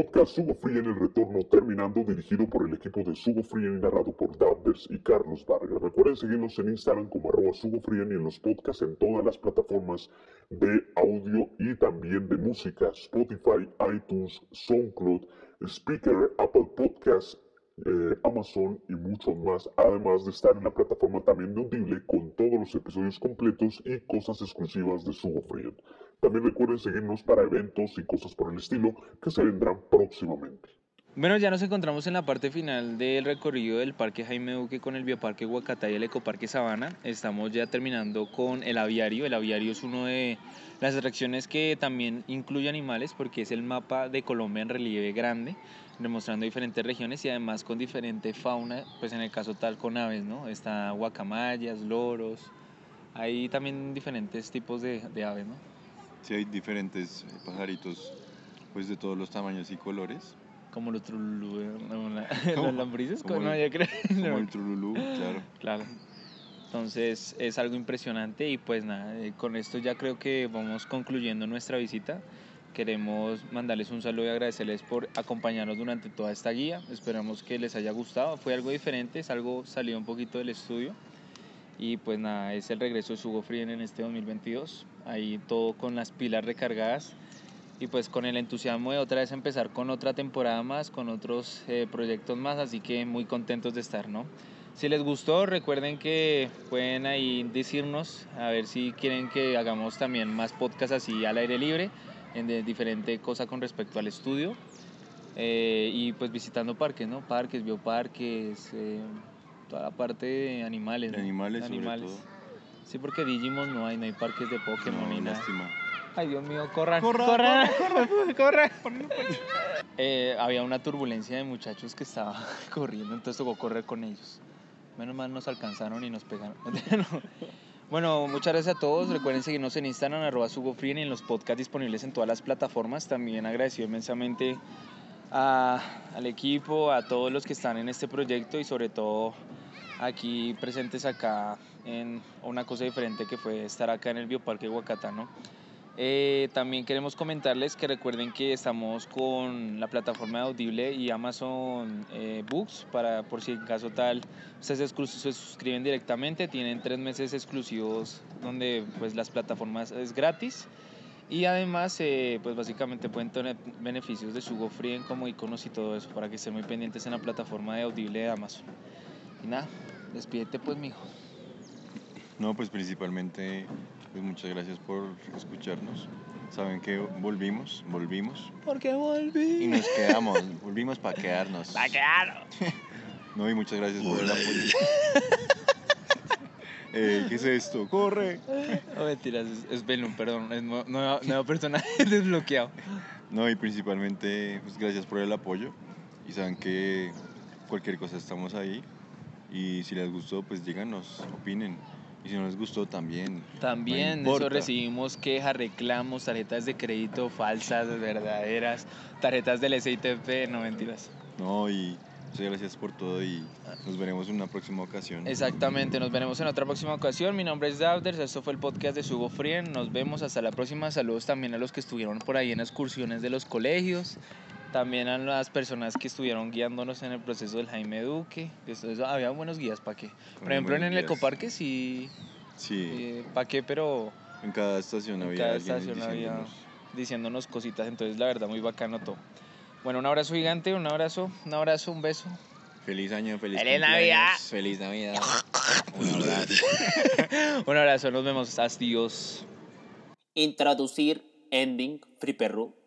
Podcast Sugo Free en el retorno terminando, dirigido por el equipo de Sugo Free y narrado por Davders y Carlos Vargas. Recuerden seguirnos en Instagram como arroba Sugo Free y en los podcasts en todas las plataformas de audio y también de música, Spotify, iTunes, SoundCloud, Speaker, Apple Podcasts, eh, Amazon y mucho más, además de estar en la plataforma también de Audible con todos los episodios completos y cosas exclusivas de Sugo Free. También recuerden seguirnos para eventos y cosas por el estilo que se vendrán próximamente.
Bueno, ya nos encontramos en la parte final del recorrido del Parque Jaime Duque con el Bioparque Huacatay y el Ecoparque Sabana. Estamos ya terminando con el aviario. El aviario es una de las atracciones que también incluye animales porque es el mapa de Colombia en relieve grande, demostrando diferentes regiones y además con diferente fauna, pues en el caso tal con aves, ¿no? Está guacamayas, loros, hay también diferentes tipos de, de aves, ¿no?
Sí, hay diferentes pajaritos, pues de todos los tamaños y colores.
Como los trululú, no, (laughs) la-
¿Cómo?
los lombrices,
Como
no,
el-
yo creo.
Como
no.
el (laughs) trululú, claro.
Claro. Entonces es algo impresionante y pues nada, eh, con esto ya creo que vamos concluyendo nuestra visita. Queremos mandarles un saludo y agradecerles por acompañarnos durante toda esta guía. Esperamos que les haya gustado. Fue algo diferente, es algo salido un poquito del estudio. Y pues nada, es el regreso de Sugo Frien en este 2022. Ahí todo con las pilas recargadas y pues con el entusiasmo de otra vez empezar con otra temporada más, con otros eh, proyectos más, así que muy contentos de estar, ¿no? Si les gustó, recuerden que pueden ahí decirnos a ver si quieren que hagamos también más podcasts así al aire libre, en de diferente cosa con respecto al estudio. Eh, y pues visitando parques, ¿no? Parques, bioparques, eh, toda la parte de animales.
De
¿no?
animales, sobre todo.
Sí, porque Digimon no hay, no hay parques de Pokémon
No,
ni nada.
lástima.
Ay, Dios mío, corran,
Corran,
corran, corran, corran. (laughs) (laughs) Eh, había una turbulencia de muchachos que estaba (laughs) corriendo, entonces tocó correr con ellos. Menos mal nos alcanzaron y nos pegaron. No. Bueno, muchas gracias a todos. Recuerden seguirnos en Instagram, arroba SugoFree y en los podcasts disponibles en todas las plataformas. También agradecido inmensamente a- al equipo, a todos los que están en este proyecto y sobre todo aquí presentes acá en una cosa diferente que fue estar acá en el Bioparque Huacatá, ¿no? Eh, también queremos comentarles que recuerden que estamos con la plataforma de Audible y Amazon eh, Books para por si en caso tal ustedes se suscriben directamente, tienen tres meses exclusivos donde pues las plataformas es gratis y además eh, pues básicamente pueden tener beneficios de Sugo Free como iconos y todo eso para que estén muy pendientes en la plataforma de Audible de Amazon. Y nada, despídete pues mijo.
No, pues principalmente, pues muchas gracias por escucharnos. Saben que volvimos, volvimos
Porque
y
volví.
nos quedamos, volvimos para quedarnos.
Para quedar. (laughs)
No, y muchas gracias por el apoyo. (laughs) Eh, ¿Qué es esto? ¡Corre!
No mentiras, es, es Velum, perdón, es nuevo, nuevo, nuevo personaje (laughs) desbloqueado.
No, y principalmente, pues gracias por el apoyo. Y saben que cualquier cosa estamos ahí. Y si les gustó, pues díganos, opinen. Y si no les gustó, también.
También
No
eso recibimos quejas, reclamos, tarjetas de crédito falsas, verdaderas, tarjetas del SITP, no mentiras.
No, y muchas gracias por todo y nos veremos en una próxima ocasión.
Exactamente, nos veremos en otra próxima ocasión. Mi nombre es Davders, esto fue el podcast de Sugo Frien. Nos vemos hasta la próxima. Saludos también a los que estuvieron por ahí en excursiones de los colegios. También a las personas que estuvieron guiándonos en el proceso del Jaime Duque. Eso, eso, había buenos guías, ¿para qué? Por
Muy
ejemplo, en el
guías.
Ecoparque sí,
Sí,
¿para qué? Pero
en cada estación
en
había
cada
alguien
estación había
diciéndonos.
diciéndonos cositas. Entonces, la verdad, muy bacano todo. Bueno, un abrazo gigante, un abrazo, un abrazo, un beso.
Feliz año, feliz,
¡Feliz Navidad!
Feliz Navidad. (laughs) Un abrazo. (laughs)
Un abrazo, nos vemos. Adiós.
Introducir ending Free Perru.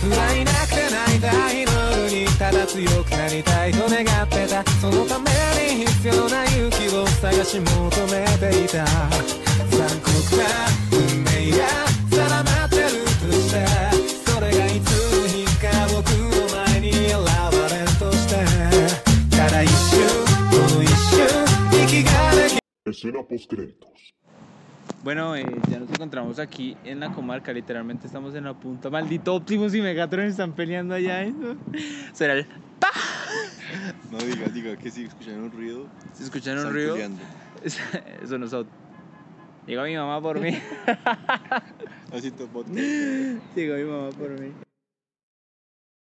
不甲斐なくて泣いた日の夜にただ強くなりたいと願ってたそのために必要な勇気を探し求めていた。残酷な運命が定まってるとしてそれがいつの日か僕の前に現れるとして。ただ一瞬この一瞬息ができ
る
Bueno, eh, ya nos encontramos aquí en la comarca, literalmente estamos en la punta. Maldito Optimus y Megatron están peleando allá. ¿eh? Será el...
No diga, diga que si escuchan un ruido,
¿Se escuchan un ruido?
peleando. (laughs)
Eso no auto. Llegó mi mamá por mí. (laughs)
Así te podcast. (laughs)
Llegó mi mamá por mí.